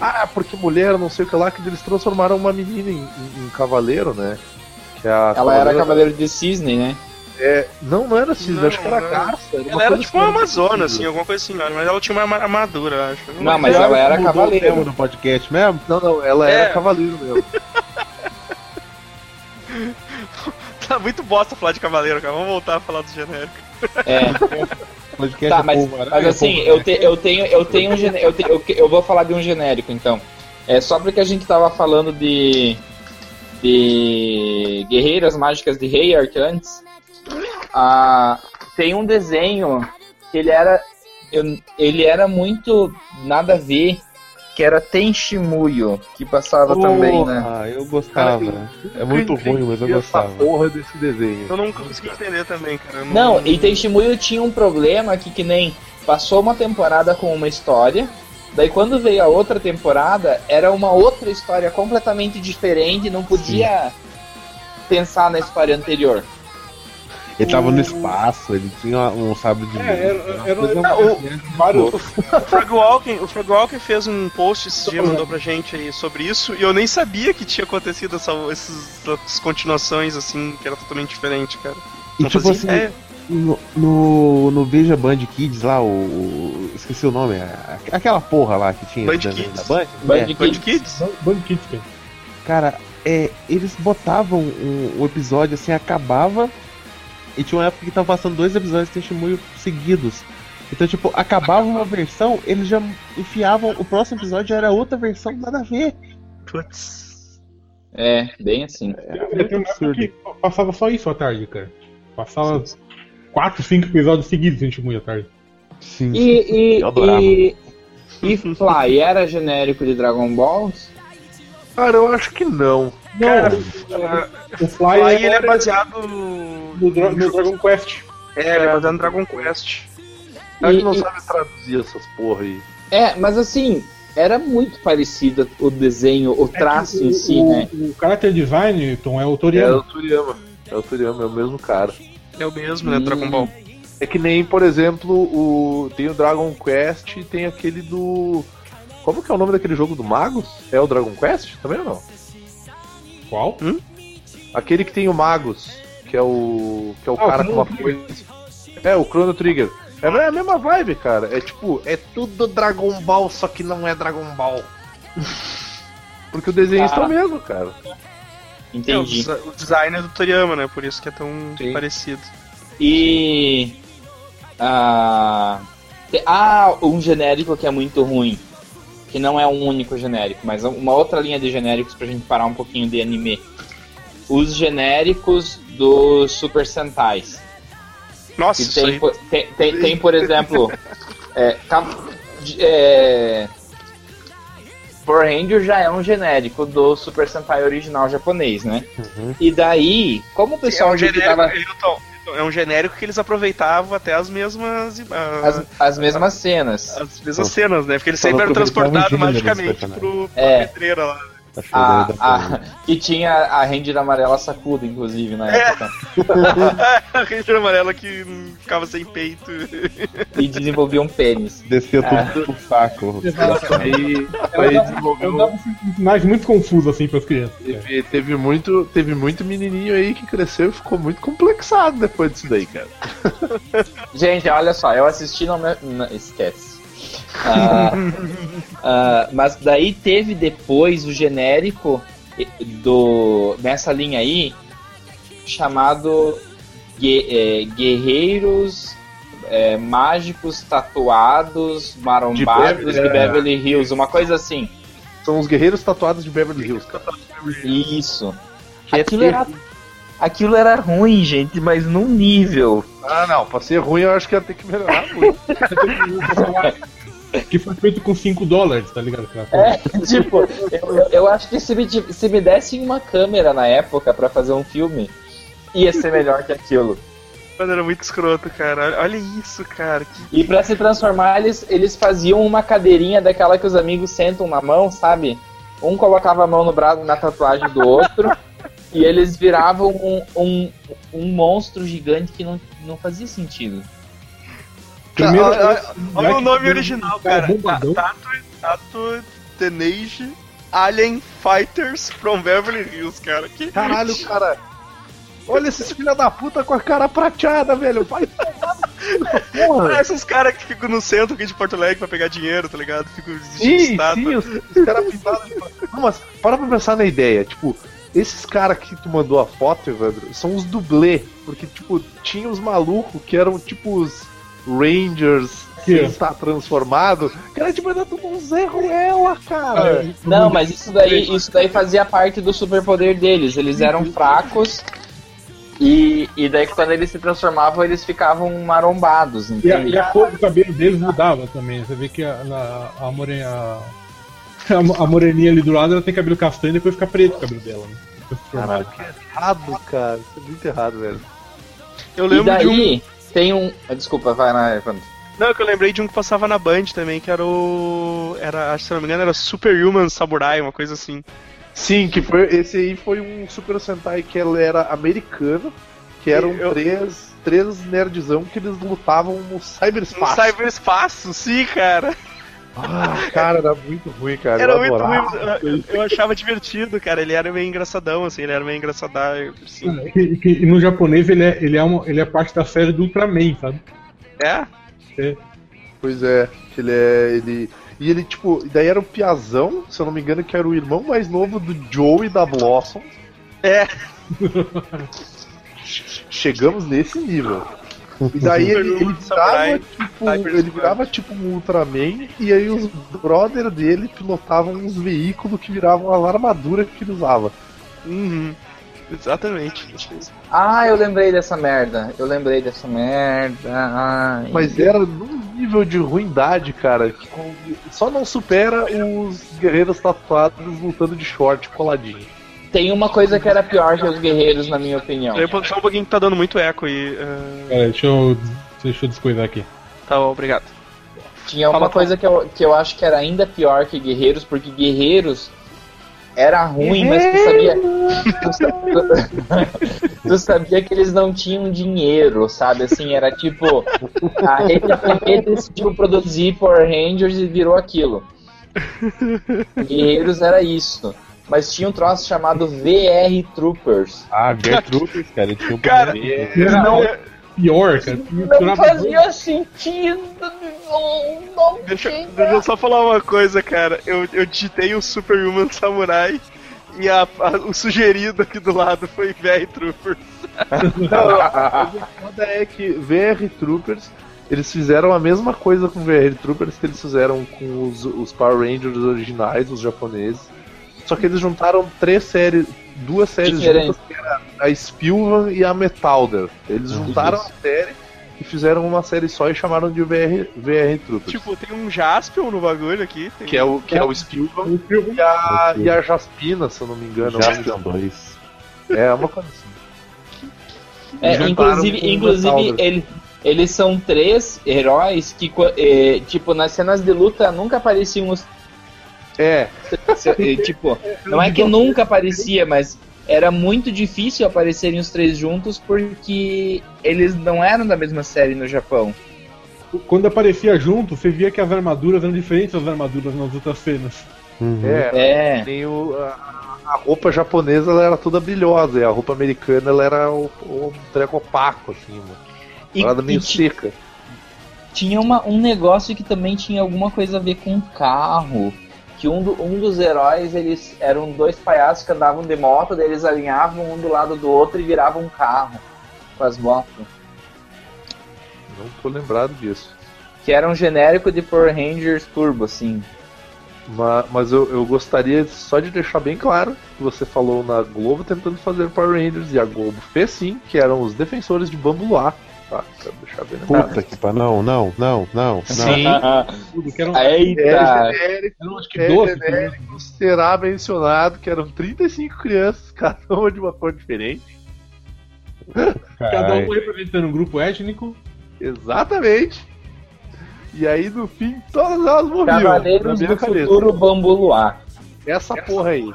ah, porque mulher, não sei o que lá, que eles transformaram uma menina em, em- em cavaleiro, né? Que é a Ela era Cavaleiro de Cisne, né? É, não, não era cisne, Não, acho que era não. garça. Ela era tipo uma assim, amazona, assim, alguma coisa assim, mas ela tinha uma arma- armadura, acho. Não, mas ela era o Cavaleiro. do podcast mesmo? Não, não, ela É. era cavaleiro mesmo. <laughs> <laughs> Tá muito bosta falar de cavaleiro, cara. Vamos voltar a falar do genérico. É. <laughs> Podcast Tá, é mas, povo, mas assim, eu, te- eu tenho, eu tenho um eu, te- eu, eu vou falar de um genérico então. É só porque a gente tava falando de de Guerreiras Mágicas de Rayark antes. Ah, tem um desenho que ele era ele era muito nada a ver, que era Tenshimuyo, que passava também, né? Ah, eu gostava. é muito ruim, mas eu E essa gostava. porra desse desenho. Eu nunca consegui entender também, cara. Eu Não, e Tenshimuyo tinha um problema que, que nem passou uma temporada com uma história, daí quando veio a outra temporada, era uma outra história completamente diferente, não podia pensar na história anterior. Ele tava no espaço, ele tinha um sabre de luz. É, era, era- o- vários. O Frog Walken, o Frog Walken fez um post esse dia, mandou pra gente aí sobre isso, e eu nem sabia que tinha acontecido essa, esses, essas continuações, assim, que era totalmente diferente, cara. E Não tipo assim, ideia. no, no, no Veja Band Kids lá, o, o- Esqueci o nome, a- aquela porra lá que tinha Band Kids. da Band. Band É, Band Kids? Band Kids, cara. Cara, é, eles botavam um, um episódio assim, acabava. E tinha uma época que tava passando dois episódios de testemunho seguidos. Então, tipo, acabava uma versão, eles já enfiavam. O próximo episódio já era outra versão, nada a ver. Putz. É, bem assim. Uma época que passava só isso à tarde, cara. Passava 4, 5 episódios seguidos a gente muito à tarde. Sim. E, e, Eu adorava. e, e Fly era genérico de Dragon Balls? Cara, eu acho que não. Cara, O Fly, aí ele é baseado no, Dra- no Dragon Quest. É, ele é baseado no Dragon Quest. A gente não e- sabe traduzir essas porra aí. É, mas assim, era muito parecido o desenho, o traço É em si, o, né? O, o character design, Tom, é o É Toriyama. o Toriyama. É o Toriyama, é o mesmo cara. É o mesmo, né? Dragon Ball. É que nem, por exemplo, o tem o Dragon Quest e tem aquele do. Como que é o nome daquele jogo do Magus? É o Dragon Quest? Também ou não? Qual? Aquele que tem o Magus, que é o. que é o Ah, o cara com uma coisa. É, o Chrono Trigger. É a mesma vibe, cara. É tipo, é tudo Dragon Ball, só que não é Dragon Ball. <laughs> Porque o desenhista é Ah. o mesmo, cara. É, o, Entendi. o design é do Toriyama, né? Por isso que é tão Sim. parecido. E. Ah, ah, um genérico que é muito ruim. Que não é um único genérico, mas uma outra linha de genéricos pra gente parar um pouquinho de anime. Os genéricos dos Super Sentais. Nossa, Que isso tem, aí. por- tem, tem, tem, por exemplo. <laughs> É, é, Power Ranger já é um genérico do Super Sentai original japonês, né? E daí, como o É pessoal um, viu que genérico, tava Hilton, é um genérico que eles aproveitavam até as mesmas. ah, as, as mesmas cenas. as mesmas cenas, né? Porque eles Só sempre eram aproveitavam transportados o gênero dos magicamente pro, pra É. pedreira lá. A, daí da porra. a, que tinha a Ranger amarela sacuda, inclusive, na É. época. <laughs> a Ranger amarela que ficava sem peito. E desenvolvia um pênis. Descia Ah. tudo pro saco. Aí, desenvolveu. ela dava um muito confuso assim pras crianças. Teve, teve muito, teve muito menininho aí que cresceu e ficou muito complexado depois disso daí, cara. Gente, olha só, eu assisti não, não esquece. Ah, ah, mas daí teve depois o genérico do nessa linha aí chamado Gue- é, Guerreiros é, Mágicos Tatuados Marombados De de, Beverly- Beverly Hills, uma coisa assim. São os guerreiros tatuados de Beverly Hills, cara. Isso. Que é Aquilo era, aquilo era ruim, gente, mas num nível. Ah, não, pra ser ruim eu acho que ia ter que melhorar muito. <laughs> Que foi feito com 5 dólares, tá ligado? É, <laughs> tipo, eu, eu- acho que se me, se me dessem uma câmera na época pra fazer um filme, ia ser melhor que aquilo. Mano, era muito escroto, cara. Olha, olha isso, cara. Que... E pra se transformar, eles, eles faziam uma cadeirinha daquela que os amigos sentam na mão, sabe? Um colocava a mão no braço na tatuagem do outro. e eles viravam um, um, um monstro gigante que não, não fazia sentido. Primeiro, olha, olha- olha o nome original, cara, bombadão. Ta- Tattoo, Tattoo Teenage Alien Fighters from Beverly Hills, cara. Que... Caralho, cara. Olha esses filha da puta com a cara prateada, velho. Vai <laughs> porra. Parece uns caras que ficam no centro aqui de Porto Alegre pra pegar dinheiro, tá ligado? Ficam de Sim, sim, os, os caras pintados de... Não, mas para pra pensar na ideia, tipo, esses caras que tu mandou a foto, Evandro, são os dublê, porque, tipo, tinha os malucos que eram, tipo, os Rangers Que? estar transformado, que era, tipo, era tudo um Zé Ruela, cara. Não, mas isso daí, isso daí fazia parte do superpoder deles. Eles eram fracos. E, e daí quando eles se transformavam, eles ficavam marombados, E a, e a cor do cabelo deles mudava também. Você vê que a, na- a, moreninha, a, <laughs> a moreninha ali do lado ela tem cabelo castanho e depois fica preto o cabelo dela. Né? Caralho, que errado, cara. Isso é muito errado, velho. Eu E lembro de um. Tem um. ah, Desculpa, vai lá, Evandro. Não, que eu lembrei de um que passava na Band também, que era o. Era, acho que se não me engano, era Superhuman Samurai, uma coisa assim. Sim, que foi, esse aí foi um Super Sentai que ele era americano, que eram Eu- três, três nerdzão que eles lutavam no No cyberspaço. cyberespaço, sim, cara. Ah, cara, era muito ruim, cara. Era eu muito ruim. Eu, eu achava divertido, cara. Ele era meio engraçadão, assim, ele era meio engraçadão. Assim. E, e- e no japonês ele é, ele, é uma, ele é parte da série do Ultraman, sabe? É? É. Pois é, ele é. Ele, e ele, tipo, daí era o Piazão, se eu não me engano, que era o irmão mais novo do Joe e da Blossom. É. Chegamos nesse nível. E daí ele, ele virava, tipo, ele virava tipo um Ultraman, e aí os brother dele pilotavam uns veículos que viravam as armaduras que ele usava. Uhum. Exatamente. Ah, eu lembrei dessa merda. Eu lembrei dessa merda. Ai. Mas era num nível de ruindade, cara, que só não supera os guerreiros tatuados lutando de short coladinho. Tem uma coisa que era pior que os guerreiros, na minha opinião. Peraí, Só um pouquinho que tá dando muito eco aí. ah, Pera aí, deixa eu, deixa eu descoisar aqui. Tá bom, obrigado. Tinha uma Fala, coisa que eu, que eu acho que era ainda pior que Guerreiros, porque Guerreiros era ruim, mas tu sabia. Tu, sa- <laughs> tu sabia que eles não tinham dinheiro, sabe? Assim, era tipo. A Rede decidiu produzir Power Rangers e virou aquilo. <laughs> Guerreiros era isso. Mas tinha um troço chamado VR Troopers. Ah, Gertrudes, cara, ele tinha um Cara, poder. Era Não, pior, cara. Não fazia sentido. Não, não Deixa, deixa eu só falar uma coisa, cara. Eu, eu digitei o Superhuman Samurai e a- a- o sugerido aqui do lado foi VR Troopers. O foda é que VR Troopers, eles fizeram a mesma coisa com VR Troopers que eles fizeram com os, os Power Rangers originais, os japoneses. Só que eles juntaram três séries, duas séries Diferente. juntas, que era a Spilvan e a Metalder. Eles juntaram a série e fizeram uma série só e chamaram de VR, VR Troopers. Tipo, tem um Jaspion no bagulho aqui. tem- que é o, que é o Spilvan um filme. e a, e a Jaspina, se eu não me engano. Jaspion 2. É uma coisa assim. É, inclusive, inclusive ele- eles são três heróis que, eh, tipo, nas cenas de luta nunca apareciam os. É, se- tipo, não é que nunca aparecia, mas era muito difícil aparecerem os três juntos porque eles não eram da mesma série no Japão. Quando aparecia junto, você via que as armaduras eram diferentes das armaduras nas outras cenas. Uhum. é. É. Nem o, a, a roupa japonesa ela era toda brilhosa, e a roupa americana ela era o, o treco opaco, assim, mano. E, Parada meio ti- seca. tinha uma, um negócio que também tinha alguma coisa a ver com carro. Que um, do- um dos heróis, eles eram dois palhaços que andavam de moto, daí eles alinhavam um do lado do outro e viravam um carro com as motos. Não tô lembrado disso. Que era um genérico de Power Rangers Turbo, assim. Ma- Mas, eu, eu gostaria só de deixar bem claro que você falou na Globo tentando fazer Power Rangers, e a Globo fez sim, que eram os defensores de Bambuá. Bem lembrado. Puta que pariu. Não, não, não, não. Sim. <laughs> Tudo que eram, Eita! É genérico, acho que é 12. genérico, será mencionado que eram 35 crianças, <laughs> cada uma de uma cor diferente. Cada um representando um grupo étnico. Exatamente. E aí, no fim, todas elas morriam. Cavaleiros do cabeça. Futuro Bambu Luar. Essa porra aí.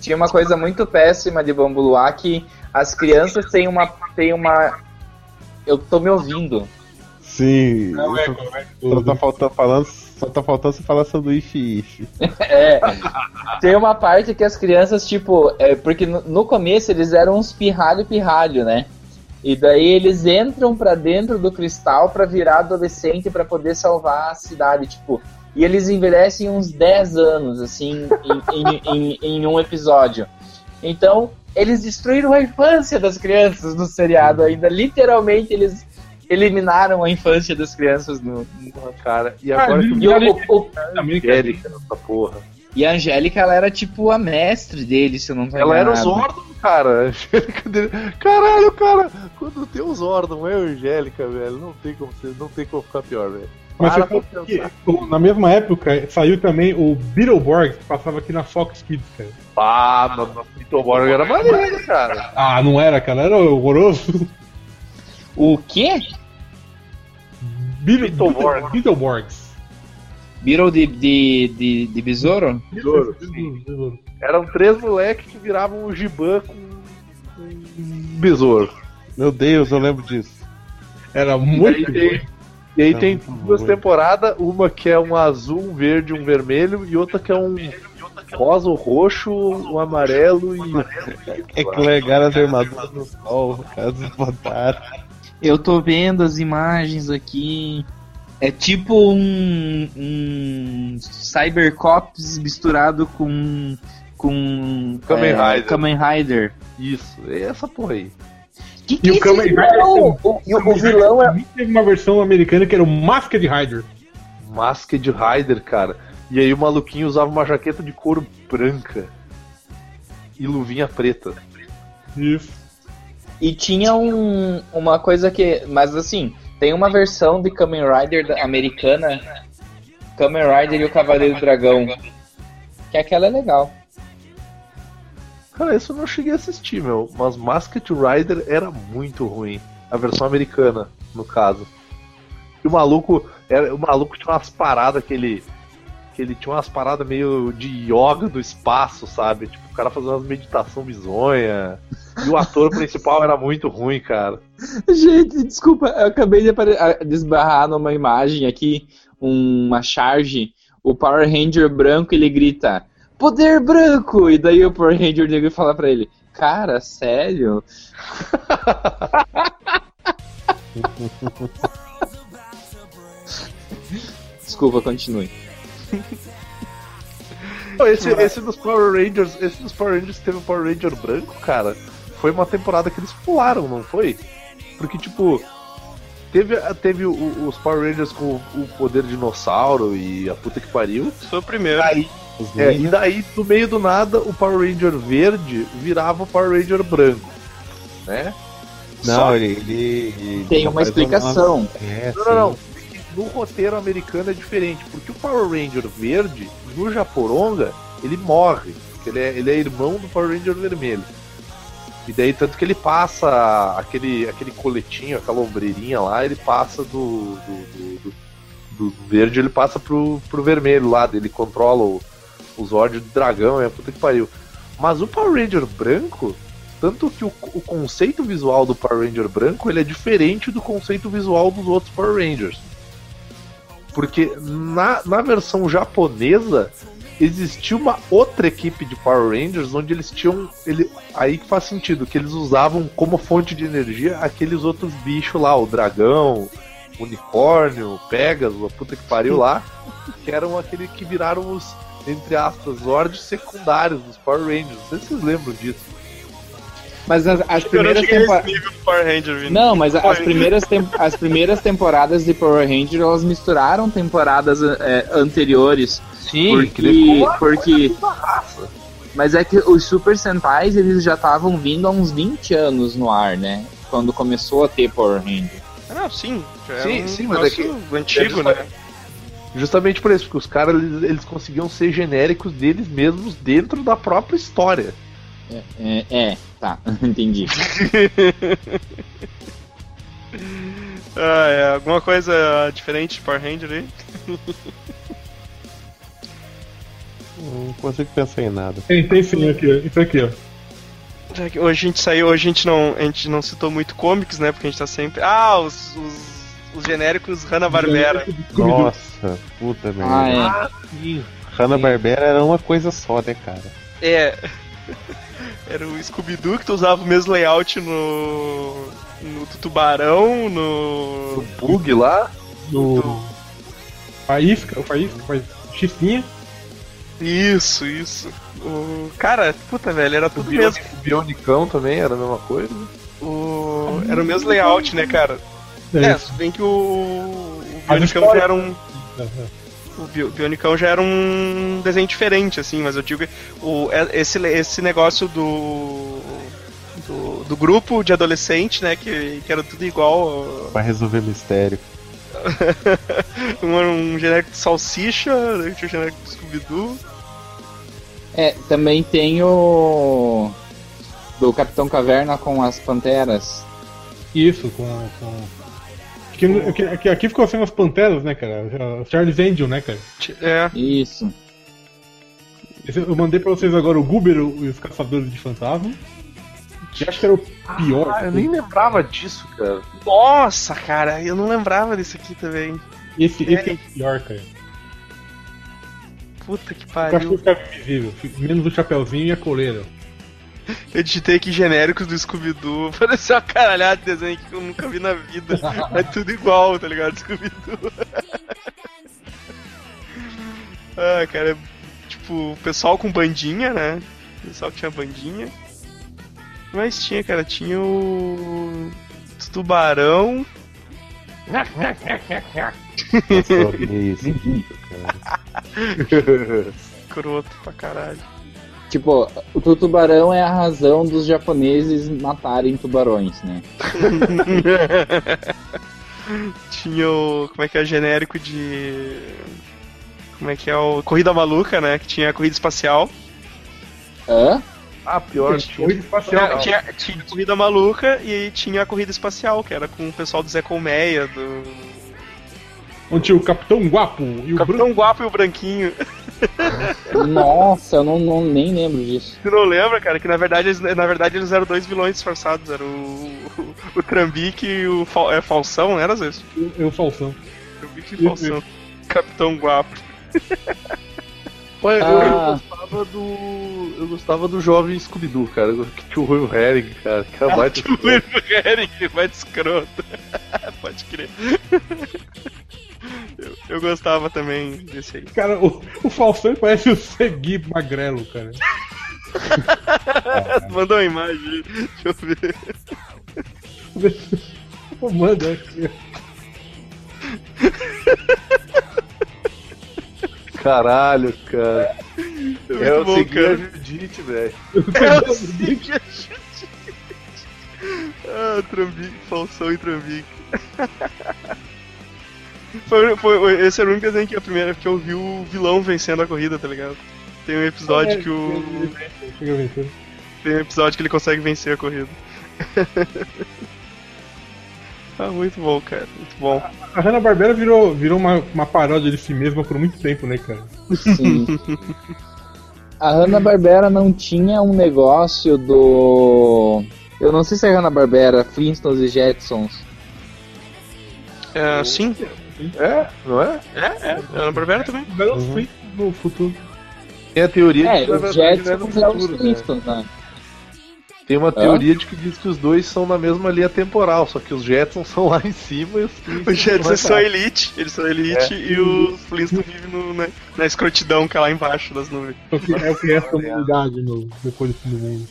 Tinha uma coisa muito péssima de Bambu Luar que as crianças têm uma. Têm uma. Eu tô me ouvindo. Sim. Não é, é só tá faltando falando, só tá faltando você falar sanduíche ife. <laughs> É. Tem uma parte que as crianças, tipo, é, porque no, no começo eles eram uns pirralho-pirralho, né? E daí eles entram pra dentro do cristal pra virar adolescente pra poder salvar a cidade, tipo. E eles envelhecem uns 10 anos, assim, em, em, em, em um episódio. Então, eles destruíram a infância das crianças no seriado ainda. Literalmente, eles eliminaram a infância das crianças no. Porra, cara. E agora que E, o- o- o- Também, Angélica nessa porra. e a Angélica, ela era tipo a mestre dele, se eu não tô Ela era o. Zordon, cara. <laughs> A Angélica dele. Caralho, cara. Quando tem o Zordon, é a Angélica, velho. Não tem como, não tem como ficar pior, velho. Mas Para que, na mesma época saiu também o Beetleborgs, que passava aqui na Fox Kids, cara. Ah, no Beetleborg era maneiro, cara. Ah, não era, cara, era horroroso. O quê? Beetle- Beetleborgs. Beetle- Beetleborgs. Beetle de, de, de, de besouro? Besouro, sim. Eram três moleques que viravam o Giban com com besouro. Meu Deus, eu lembro disso. Era aí muito tem, e aí Não, tem duas temporadas, uma que é um azul, um verde, um vermelho, e outra que é um rosa, um roxo, um amarelo e. É que legaram as armaduras no sol, caso botaram. Eu tô vendo as imagens aqui. É tipo um, um Cybercops misturado com. com. Kamen é, Rider. Kamen Rider. Isso, é essa porra aí. Que E o esse Kamen Rider vilão? O, e o- o vilão é. Teve uma versão americana que era o Masked Rider. Masked Rider, cara. E aí o maluquinho usava uma jaqueta de couro branca e luvinha preta. Isso. E tinha um, uma coisa que. Mas assim, tem uma versão de Kamen Rider americana. Kamen Rider e o Cavaleiro do Dragão. Que aquela é legal. Cara, isso eu não cheguei a assistir, meu. Mas Masked Rider era muito ruim. A versão americana, no caso. E o maluco. Era, o maluco tinha umas paradas que ele. Que ele tinha umas paradas meio de yoga do espaço, sabe? Tipo, o cara fazendo umas meditação bizonha. E o ator <laughs> principal era muito ruim, cara. Gente, desculpa, eu acabei de, apare- a- de esbarrar numa imagem aqui, uma charge. O Power Ranger branco ele grita: Poder branco! E daí o Power Ranger negro fala pra ele: Cara, sério? Desculpa, continue. Não, Esse, esse dos Power Rangers, esse dos Power Rangers que teve o Power Ranger branco, cara, foi uma temporada que eles pularam, não foi? Porque, tipo, teve, teve o- os Power Rangers com o, o poder dinossauro e a puta que pariu. Foi o primeiro. Aí, é, e daí, do meio do nada, o Power Ranger verde virava o Power Ranger branco, né? Não, Só- ele, ele, ele Tem uma faz explicação. É, Não, não, não. No roteiro americano é diferente, porque o Power Ranger verde, no Japoronga, ele morre. Ele é, ele é irmão do Power Ranger vermelho. E daí, tanto que ele passa aquele, aquele coletinho, aquela ombreirinha lá, ele passa do, do, do, do- do verde, ele passa pro, pro vermelho lá, ele controla o, os ódios do dragão, é a puta que pariu. Mas o Power Ranger branco, tanto que o, o conceito visual do Power Ranger branco ele é diferente do conceito visual dos outros Power Rangers. Porque na, na versão japonesa existia uma outra equipe de Power Rangers onde eles tinham. Ele, aí que faz sentido, que eles usavam como fonte de energia aqueles outros bichos lá, o dragão, o unicórnio, o Pegasus, a puta que pariu lá, que eram aquele que viraram os, entre aspas, Zords secundários dos Power Rangers. Não sei se vocês lembram disso. Mas as, as primeiras temporadas. Não, mas as primeiras, tem- as primeiras temporadas de Power Ranger elas misturaram temporadas é, anteriores. Sim, porque, porque Mas é que os Super Sentais eles já estavam vindo há uns 20 anos no ar, né? Quando começou a ter Power Ranger. Ah, Não, sim. Já é Sim, um sim, mas é que- antigo, né? Justamente por isso, porque os caras eles, eles conseguiam ser genéricos deles mesmos dentro da própria história. É, é. tá, <laughs> entendi. <laughs> Ah, é, alguma coisa diferente de Power Ranger aí? Não consigo pensar em nada. Tem, tem sim aqui, ó. Isso aqui, ó. Hoje a gente saiu, hoje a gente não, a gente não citou muito comics, né? Porque a gente tá sempre. Ah, os, os, os genéricos Hanna-Barbera. Nossa, puta merda. Ah, Sim. Hanna-Barbera era uma coisa só, né, cara? É. <laughs> Era o Scooby-Doo que tu usava o mesmo layout no. no Tubarão, no. Bug lá. Do. Faísca, o Faísca, faz Chifinha. Isso, isso. O... Cara, puta, velho, era O tudo Bion- mesmo. o Bionicão também era a mesma coisa. O... Era o mesmo layout, né, cara? É, É, se bem que o. O Bionicão já era um. O Bio- Bionicão já era um desenho diferente, assim, mas eu digo que o, é- esse, esse negócio do, do. do grupo de adolescente, né? Que, que era tudo igual. Pra resolver mistério. <laughs> um, um genérico de salsicha, tinha o genérico do Scooby-Doo. É, também tem o. Do Capitão Caverna com as panteras. Isso, com. com... Aqui, aqui- aqui, ficou sendo as panteras, né, cara? Charles Angel, né, cara? É. Isso. Esse- Eu mandei pra vocês agora o Goober e os Caçadores de Fantasma. Que acho que era o pior. Ah, eu nem lembrava disso, cara. Nossa, cara, eu não lembrava disso aqui também. Esse, esse é o pior, cara. Puta que O pariu. cachorro ficava invisível, menos o chapeuzinho e a coleira. Eu digitei aqui genéricos do Scooby-Doo. <laughs> Pareceu uma caralhada de desenho que eu nunca vi na vida. É tudo igual, tá ligado? Scooby-Doo. <laughs> ah, cara, tipo, o pessoal com bandinha, né? O pessoal que tinha bandinha. Mas tinha, cara, tinha o. Tubarão. Nossa, que isso, cara. <laughs> Croto pra caralho. Tipo, o tubarão é a razão dos japoneses matarem tubarões, né? <laughs> Tinha o. Como é que é? Genérico de. Como é que é o. Corrida Maluca, né? Que tinha a corrida espacial. Hã? Ah, pior. Corrida espacial. Tinha, tinha, tinha a corrida maluca e tinha a corrida espacial, que era com o pessoal do Zé Colmeia, do. Onde tinha o Capitão Guapo e o Capitão Guapo e o Branquinho. <laughs> Nossa, eu não, não- nem lembro disso. Tu não lembra, cara? Que na verdade eles, na verdade, eles eram dois vilões disfarçados. Era o. O, o Trambique e o Fal, é, Falsão, não era isso? Branco e o Falsão. Trambique e Falsão. Capitão Guapo. <laughs> Pô, eu, Ah. eu gostava do. Eu gostava do jovem Scooby-Doo, cara. Que tinha o Rui Herring, cara. Que era baita. O Eric vai de escroto. <laughs> Pode crer. Eu, gostava também desse aí. Cara, o, o Falsão parece o Segui Magrelo, cara. <laughs> Mandou uma imagem, deixa eu ver. Pô, Manda aqui. Caralho, cara. É É o bom, seguir a cara. Judite, velho. É o Sig Ah, Trambique, Falsão e Trambique. Foi, foi, esse era o único desenho que a primeira que eu vi o vilão vencendo a corrida, tá ligado? Tem um episódio que o. Tem um episódio que ele consegue vencer a corrida. <laughs> ah, muito bom, cara. Muito bom. A Hanna-Barbera virou, virou uma, uma paródia de si mesma por muito tempo, né, cara? Sim. A Hanna-Barbera não tinha um negócio do. Eu não sei se é Hanna-Barbera, Flintstones e Jetsons. É, sim. É, não é? É, é. É na Barbera também. Garoto uhum. no futuro. Tem a teoria É, de que os é Jetsons é os né? Flintstones, né? Tem uma teoria de que diz que os dois são na mesma linha temporal, só que os Jetsons são lá em cima e os Flintstones Os Jetsons são elite, eles são elite É. e os Flintstones vivem no, na, na escrotidão que é lá embaixo das nuvens. É o que, é o que resta da humanidade no, depois do fim do mundo.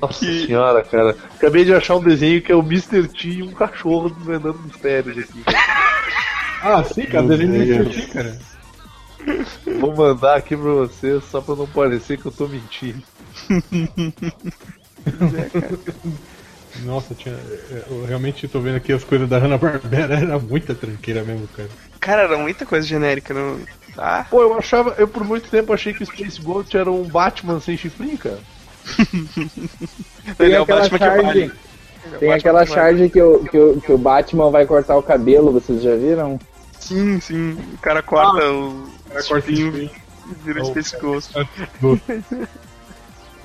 Nossa senhora, cara. Acabei de achar um desenho que é o Mr. T e um cachorro desvendando mistérios aqui. <laughs> Ah, sim, cara, desenho de cara. Vou mandar aqui pra vocês só pra não parecer que eu tô mentindo. <laughs> Nossa, tinha, é, eu realmente tô vendo aqui as coisas da Hanna-Barbera, era muita tranqueira mesmo, cara. Cara, era muita coisa genérica, não. Ah, Pô, eu achava, eu por muito tempo achei que o Space Ghost era um Batman sem chifrinho, cara. Tem <laughs> Ele é o aquela Batman que charge, vale. É o tem Batman aquela que vale. charge que, o, que, o, que o Batman vai cortar o cabelo, vocês já viram? Sim, sim. O cara corta o. Ah. cara corta e vira Oh. Space Ghost.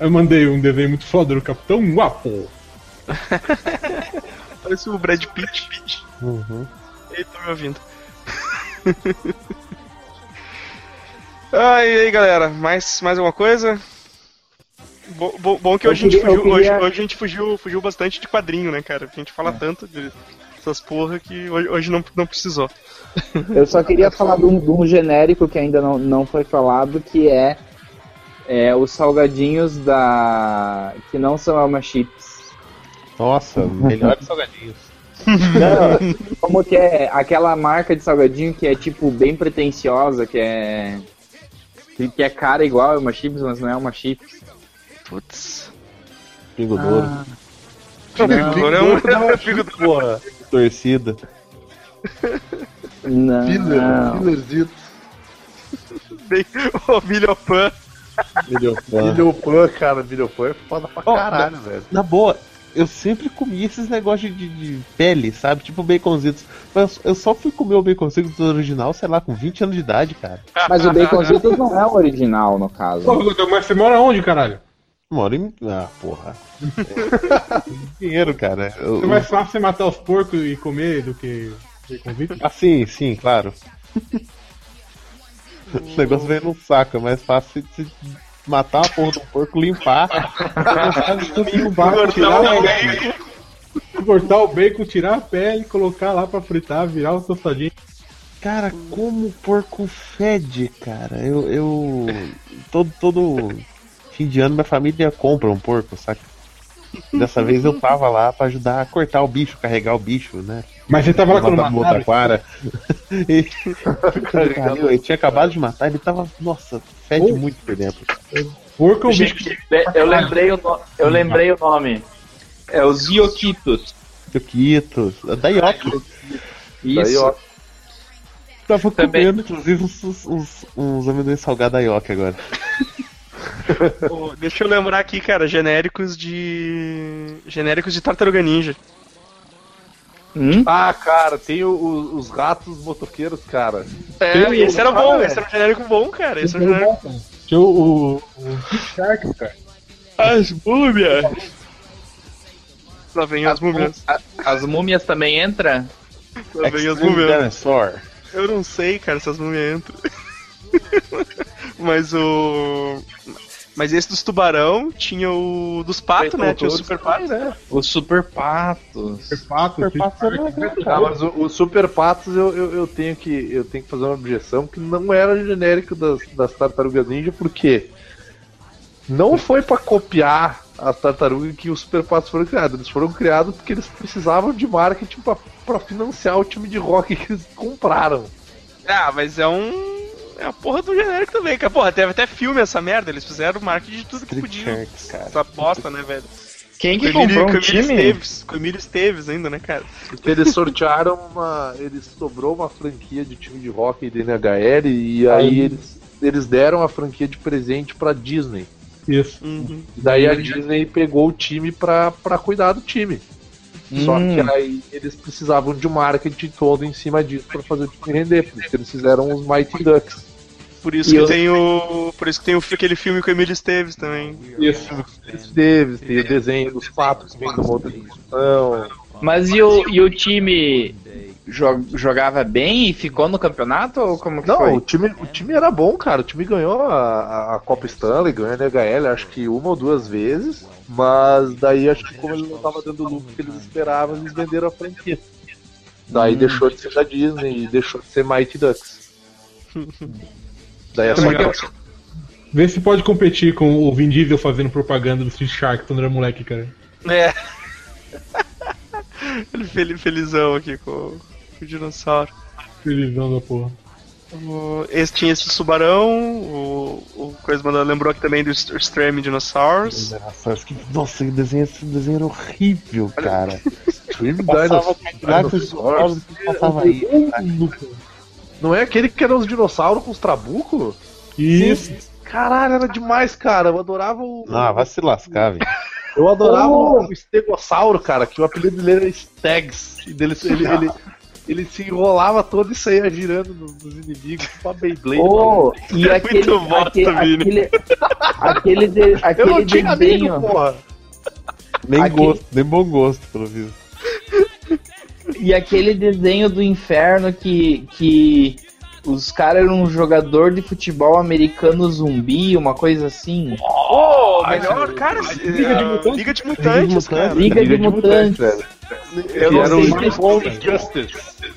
Eu mandei um desenho muito foda do Capitão Guapo. <laughs> Parece o Brad Pitt. Uhum. Ele tá me ouvindo. <laughs> ah, e aí galera, mais, mais alguma coisa? Bo- bo- bom que hoje, a gente queria- fugiu, hoje, queria- hoje a gente fugiu, fugiu bastante de quadrinho, né, cara? A gente fala tanto de essas porra que hoje, hoje não, não precisou. <laughs> Eu só queria falar de um, de um genérico que ainda não, não foi falado, que é, é os salgadinhos da. que não são Alma Chips. Nossa, melhores <laughs> salgadinhos. Não, como que é aquela marca de salgadinho que é tipo bem pretensiosa, que é. que, que é cara igual a uma chips, mas não é uma chips. Putz. Pingo douro. Ah, Agora é um <laughs> Porra, torcida. <laughs> não. Filler, fillerzito. bem. <laughs> O Milhopan. Melhor fã. Milhopan, cara, Milhopan é foda pra Ó, caralho, velho. Na boa, eu sempre comi esses negócios de, de pele, sabe? Tipo baconzitos. Mas eu só fui comer o baconzitos original, sei lá, com 20 anos de idade, cara. Mas o Baconzitos não é o original, no caso. Pô, mas você mora onde, caralho? Moro em. Ah, porra. É. <laughs> Dinheiro, cara. Eu- É mais fácil você matar os porcos e comer do que baconzitos? Ah, sim, sim, claro. <laughs> o negócio vem num saco, é mais fácil você matar a porra do porco, limpar. Limpar, tirar o bacon, cortar o bacon, tirar a pele, colocar lá pra fritar, virar o tostadinho. Cara, como o porco fede, cara. Eu. eu todo, todo fim de ano minha família compra um porco, saca? Dessa vez eu tava lá pra ajudar a cortar o bicho, carregar o bicho, né? Mas você tava lá quando Matar o mataram? Taquara. <laughs> E- Caralho, ele tinha acabado de matar, ele tava. Nossa, fede Oh. muito por dentro. Porco é um bicho eu lembrei o, no- eu lembrei o nome. É os Ioquitos. Choquitos, da Yoki. Isso. Daí, ó, Tava Também. comendo, inclusive, uns, uns, uns, amendoins salgados da Yoki agora. <laughs> <laughs> Deixa eu lembrar aqui, cara, genéricos de. Genéricos de Tartaruga Ninja. Hum? Ah, cara, tem o- o- os ratos motoqueiros, cara. É, Tem esse era o- bom, ah, esse era um genérico bom, cara. Esse era um genérico. Tinha o, o, Shark, cara. As múmias! Lá vem as múmias. A- As múmias também entram? Lá vem as múmias. Dinosaur. Eu não sei, cara, se as múmias entram. <laughs> Mas o. Mas esse dos tubarão tinha o dos patos, né? Tinha o super pato. né? Os super patos. Super Pato, Super Pato era legal, Ah, mas o, o Super Patos eu, eu, eu tenho que, eu tenho que fazer uma objeção que não era genérico das, das tartarugas ninja, porque não foi pra copiar as tartarugas que os Super Patos foram criados. Eles foram criados porque eles precisavam de marketing pra financiar o time de rock que eles compraram. Ah, mas é um. É a porra do genérico também, cara. Porra, teve até filme essa merda. Eles fizeram marketing de tudo que Street podiam. Sharks, cara. Essa bosta, né, velho? Quem que Emílio- comprou com um Emílio time? Esteves, com Emílio Esteves ainda, né, cara? Porque eles sortearam uma. Eles sobrou uma franquia de time de rock da NHL e aí Aí. eles, eles deram a franquia de presente pra Disney. Isso. Uhum. Daí a Disney pegou o time pra, pra cuidar do time. Só Hum. que aí eles precisavam de um marketing todo em cima disso pra fazer o time render. Por isso que eles fizeram os Mighty Ducks. Por isso E que eu- tem o. Por isso que tem o, aquele filme com o Emílio Esteves também. Isso. Eles teve, tem o desenho dos patos que vem uma outra dimensão. Mas e o, e o time jogava bem e ficou no campeonato? Ou como que Não, foi? o time, o time era bom, cara. O time ganhou a, a- a Copa Stanley, ganhou a NHL, acho que uma ou duas vezes. Mas daí acho que como ele não tava dando o lucro que eles esperavam, eles venderam a franquia. Daí deixou de ser da Disney e deixou de ser Mighty Ducks. Daí é só que Vê se pode competir com o Vin Diesel fazendo propaganda do Street Shark quando era moleque, cara. É. <laughs> Ele fel- felizão aqui com, com o dinossauro. Felizão da porra. O- Esse tinha esse tubarão, o, o Coisa Mandando lembrou aqui também do Extreme Dinosaurs. Nossa, que- nossa, esse desenho, esse desenho era horrível, cara. <laughs> Stream Passava Dinosaurs. Dinosaurs passava aí. Não é aquele que era os dinossauros com os trabucos? Isso. Caralho, era demais, cara. Eu adorava o. Ah, vai se lascar, velho. Eu adorava Oh. o Estegossauro, cara, que o apelido dele era Stags. E dele, ele, ele, <laughs> ele se enrolava todo e saía girando nos, nos inimigos, tipo a Beyblade. Oh, e aquele, muito bosta, aquele, Vini. aquele, aquele, de- Eu aquele não tinha desenho. amigo, porra. Nem Aqui- gosto, nem bom gosto, pelo visto. E aquele desenho do inferno que, que os caras eram um jogador de futebol americano zumbi, uma coisa assim. Pô, melhor, cara. Liga de Mutantes. Liga de Mutantes, cara. Liga de Mutantes. Eu Que não era o sei se, Bone Justice.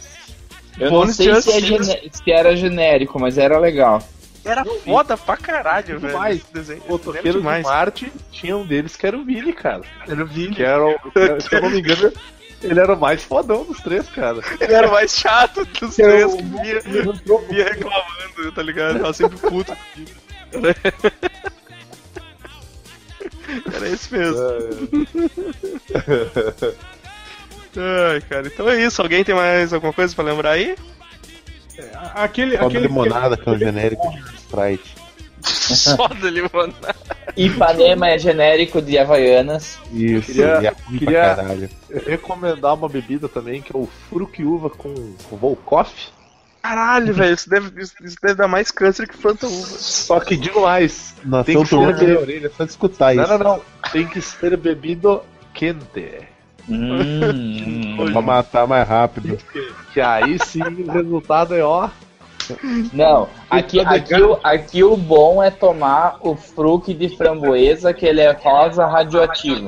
eu não sei se, é gene- se era genérico, mas era legal. Era foda pra caralho, velho. Esse desenho. O Era Toqueiro de. Marte tinha um deles que era o Vini, cara. Era o Vini. Que era o. Se eu não me engano, ele era o mais fodão dos três, cara. Ele era o mais chato dos Que era três o- que via, via reclamando, tá ligado? Tava sempre puto. Era... <laughs> Era esse mesmo. <laughs> Ai, cara, então é isso. Alguém tem mais alguma coisa pra lembrar aí? Aquele, Só aquele limonada, que é um genérico de Sprite. <laughs> Só da limonada. Ipanema é genérico de Havaianas. Isso, Queria- e a pra queria- caralho. recomendar uma bebida também, que é o Fruquiuva com, com Volkoff. Caralho, velho, isso deve, isso, deve dar mais câncer que Fanta Uva. Só que digo mais, Nossa, Tem eu que ser com be- a orelha só escutar não, isso. não, não, tem que ser bebido quente. Hum. Pra matar mais rápido. Que aí sim o resultado é ó. Não, aqui, aqui, o, aqui o bom é tomar o fruque de framboesa, que ele é rosa radioativo.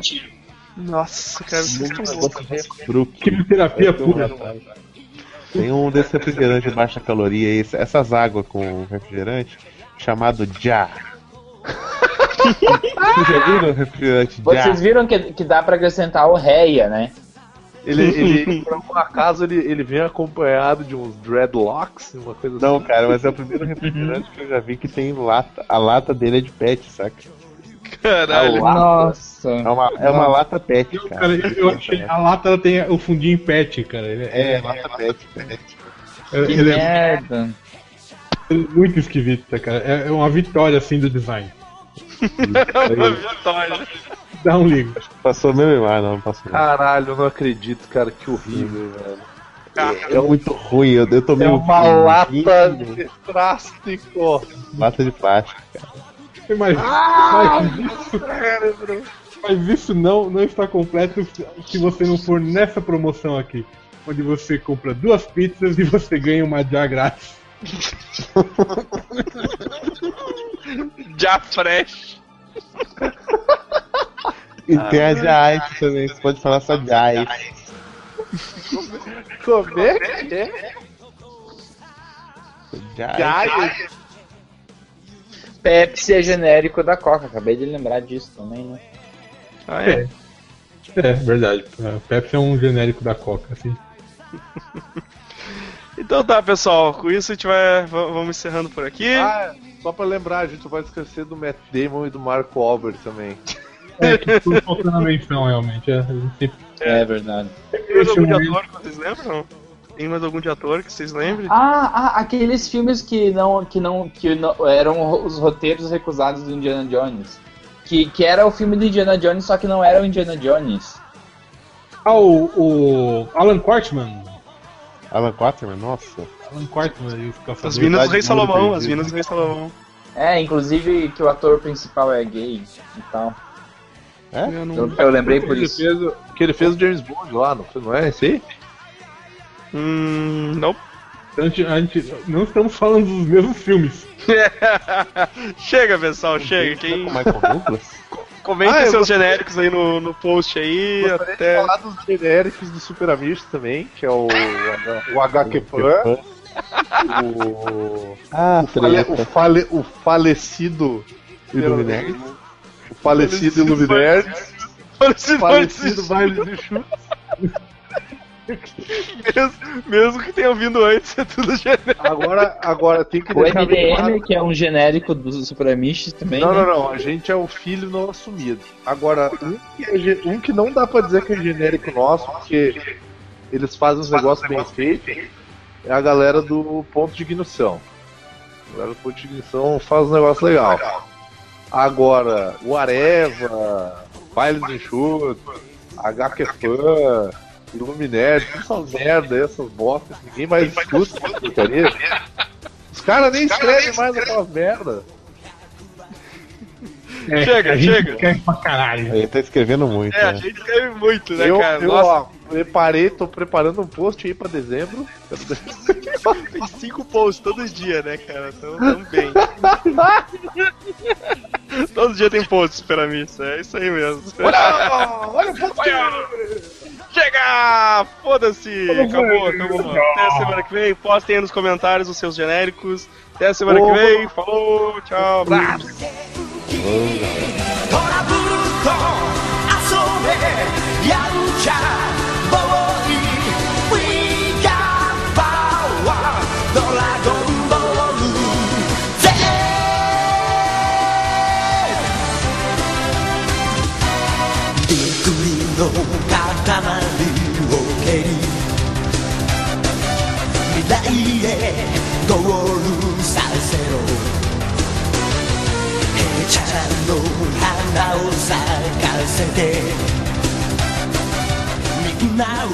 Nossa, cara, vocês estão. Fruque. quimioterapia pura. Tem um desse refrigerante de baixa caloria aí, essas águas com refrigerante, chamado Já. Vocês já viram o refrigerante Já? Vocês viram que, que dá pra acrescentar o réia, né? Ele, ele <laughs> por algum acaso, ele, ele vem acompanhado de uns dreadlocks, uma coisa Não, assim. cara, mas é o primeiro refrigerante que eu já vi que tem lata. A lata dele é de pet, saca? Caralho. Nossa. É uma, é uma lata pet, cara. Cara, eu, eu achei a lata ela tem o fundinho pet, cara. Ele é, É, lata pet, pet. Que ele é merda. muito esquisita, cara. É é uma vitória assim do design. Uma vitória. Dá um ligo. Passou mesmo? Ah, não, não passou. Caralho, eu não acredito, cara, que horrível, velho. É muito ruim, eu, eu tomei É um uma vinho, lata de plástico. lata de plástico. Mas, mas isso, mas isso não, não está completo se você não for nessa promoção aqui. Onde você compra duas pizzas e você ganha uma jar grátis. Já fresh. E tem a Jaice também, você pode falar só Jaice. Como é que é? Jaice. Pepsi é genérico da Coca, acabei de lembrar disso também, né? Ah, é. É, verdade. A Pepsi é um genérico da Coca, assim. <laughs> Então tá, pessoal. Com isso a gente vai. Vamos encerrando por aqui. Ah, só pra lembrar, a gente não vai esquecer do Matt Damon e do Marco Albert também. É, que foi faltando a menção, realmente. É, sempre É verdade. Tem mais algum de ator que vocês lembram? Tem mais algum de ator que vocês lembrem? Ah, ah, aqueles filmes que não, que não, que não eram os roteiros recusados do Indiana Jones. Que, que era o filme do Indiana Jones, só que não era o Indiana Jones. Ah, o, o Alan Quartman. Alan Quaterman, nossa. Alan Quartman e os As caçadores. Minas do Rei Salomão. As. Minas do Rei Salomão. É, inclusive que o ator principal é gay e tal. Eu não- Eu, eu lembrei por isso. fez, o- que ele fez o James Bond lá, não, foi- não é esse aí? Hum. Não. A gente, a gente- não estamos falando dos mesmos filmes. <laughs> chega, pessoal, chega. Quem... Com o Michael Douglas? <laughs> Comentem Ah, eu seus gostaria- genéricos aí no, no post aí. Gostaria de Até. falar dos genéricos do Super Amigos também, que é o, o HQ Fan, o, Ah, o, fale, o, fale, o falecido Iluminati. o falecido Illuminerd, Parecido, falecido Baile de Chute. Mesmo, mesmo que tenha vindo antes, é tudo genérico. Agora, agora tem que O deixar bem claro- MDM, que é um genérico do Supramistas também. Não, né? não, não. A gente é o filho não assumido. Agora, um que, é um que não dá pra dizer que é genérico nosso, porque eles fazem uns negócios bem feitos, é a galera do Ponto de Ignição. A galera do Ponte de Ignição faz um negócio legal. Agora, o Areva, Baile do Enxuto, HQ Fã, Luminerd, essas merda, essas bostas, ninguém mais escuta essa porcaria. Os caras nem escrevem mais aquelas merda. É, Chega, a gente chega. escreve pra caralho. Ele tá escrevendo muito, É, a né? gente escreve muito, né, eu, cara? eu Nossa, ó, preparei, tô preparando um post aí pra dezembro. tem cinco posts todos os dias, né, cara? Então, tamo bem. <laughs> Todo dia tem posts pra mim, isso é isso aí mesmo. olha, olha o post! Chega! Foda-se! Acabou, acabou. Até a semana que vem. Postem aí nos comentários os seus genéricos. Até a semana que vem. Falou, tchau, abraço. トラブルと遊べやんちゃボーイ We got power ドラゴンボールぜびっくりの塊を蹴り未来ちゃんの花を咲かせて。みんなを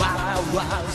わわせちゃえ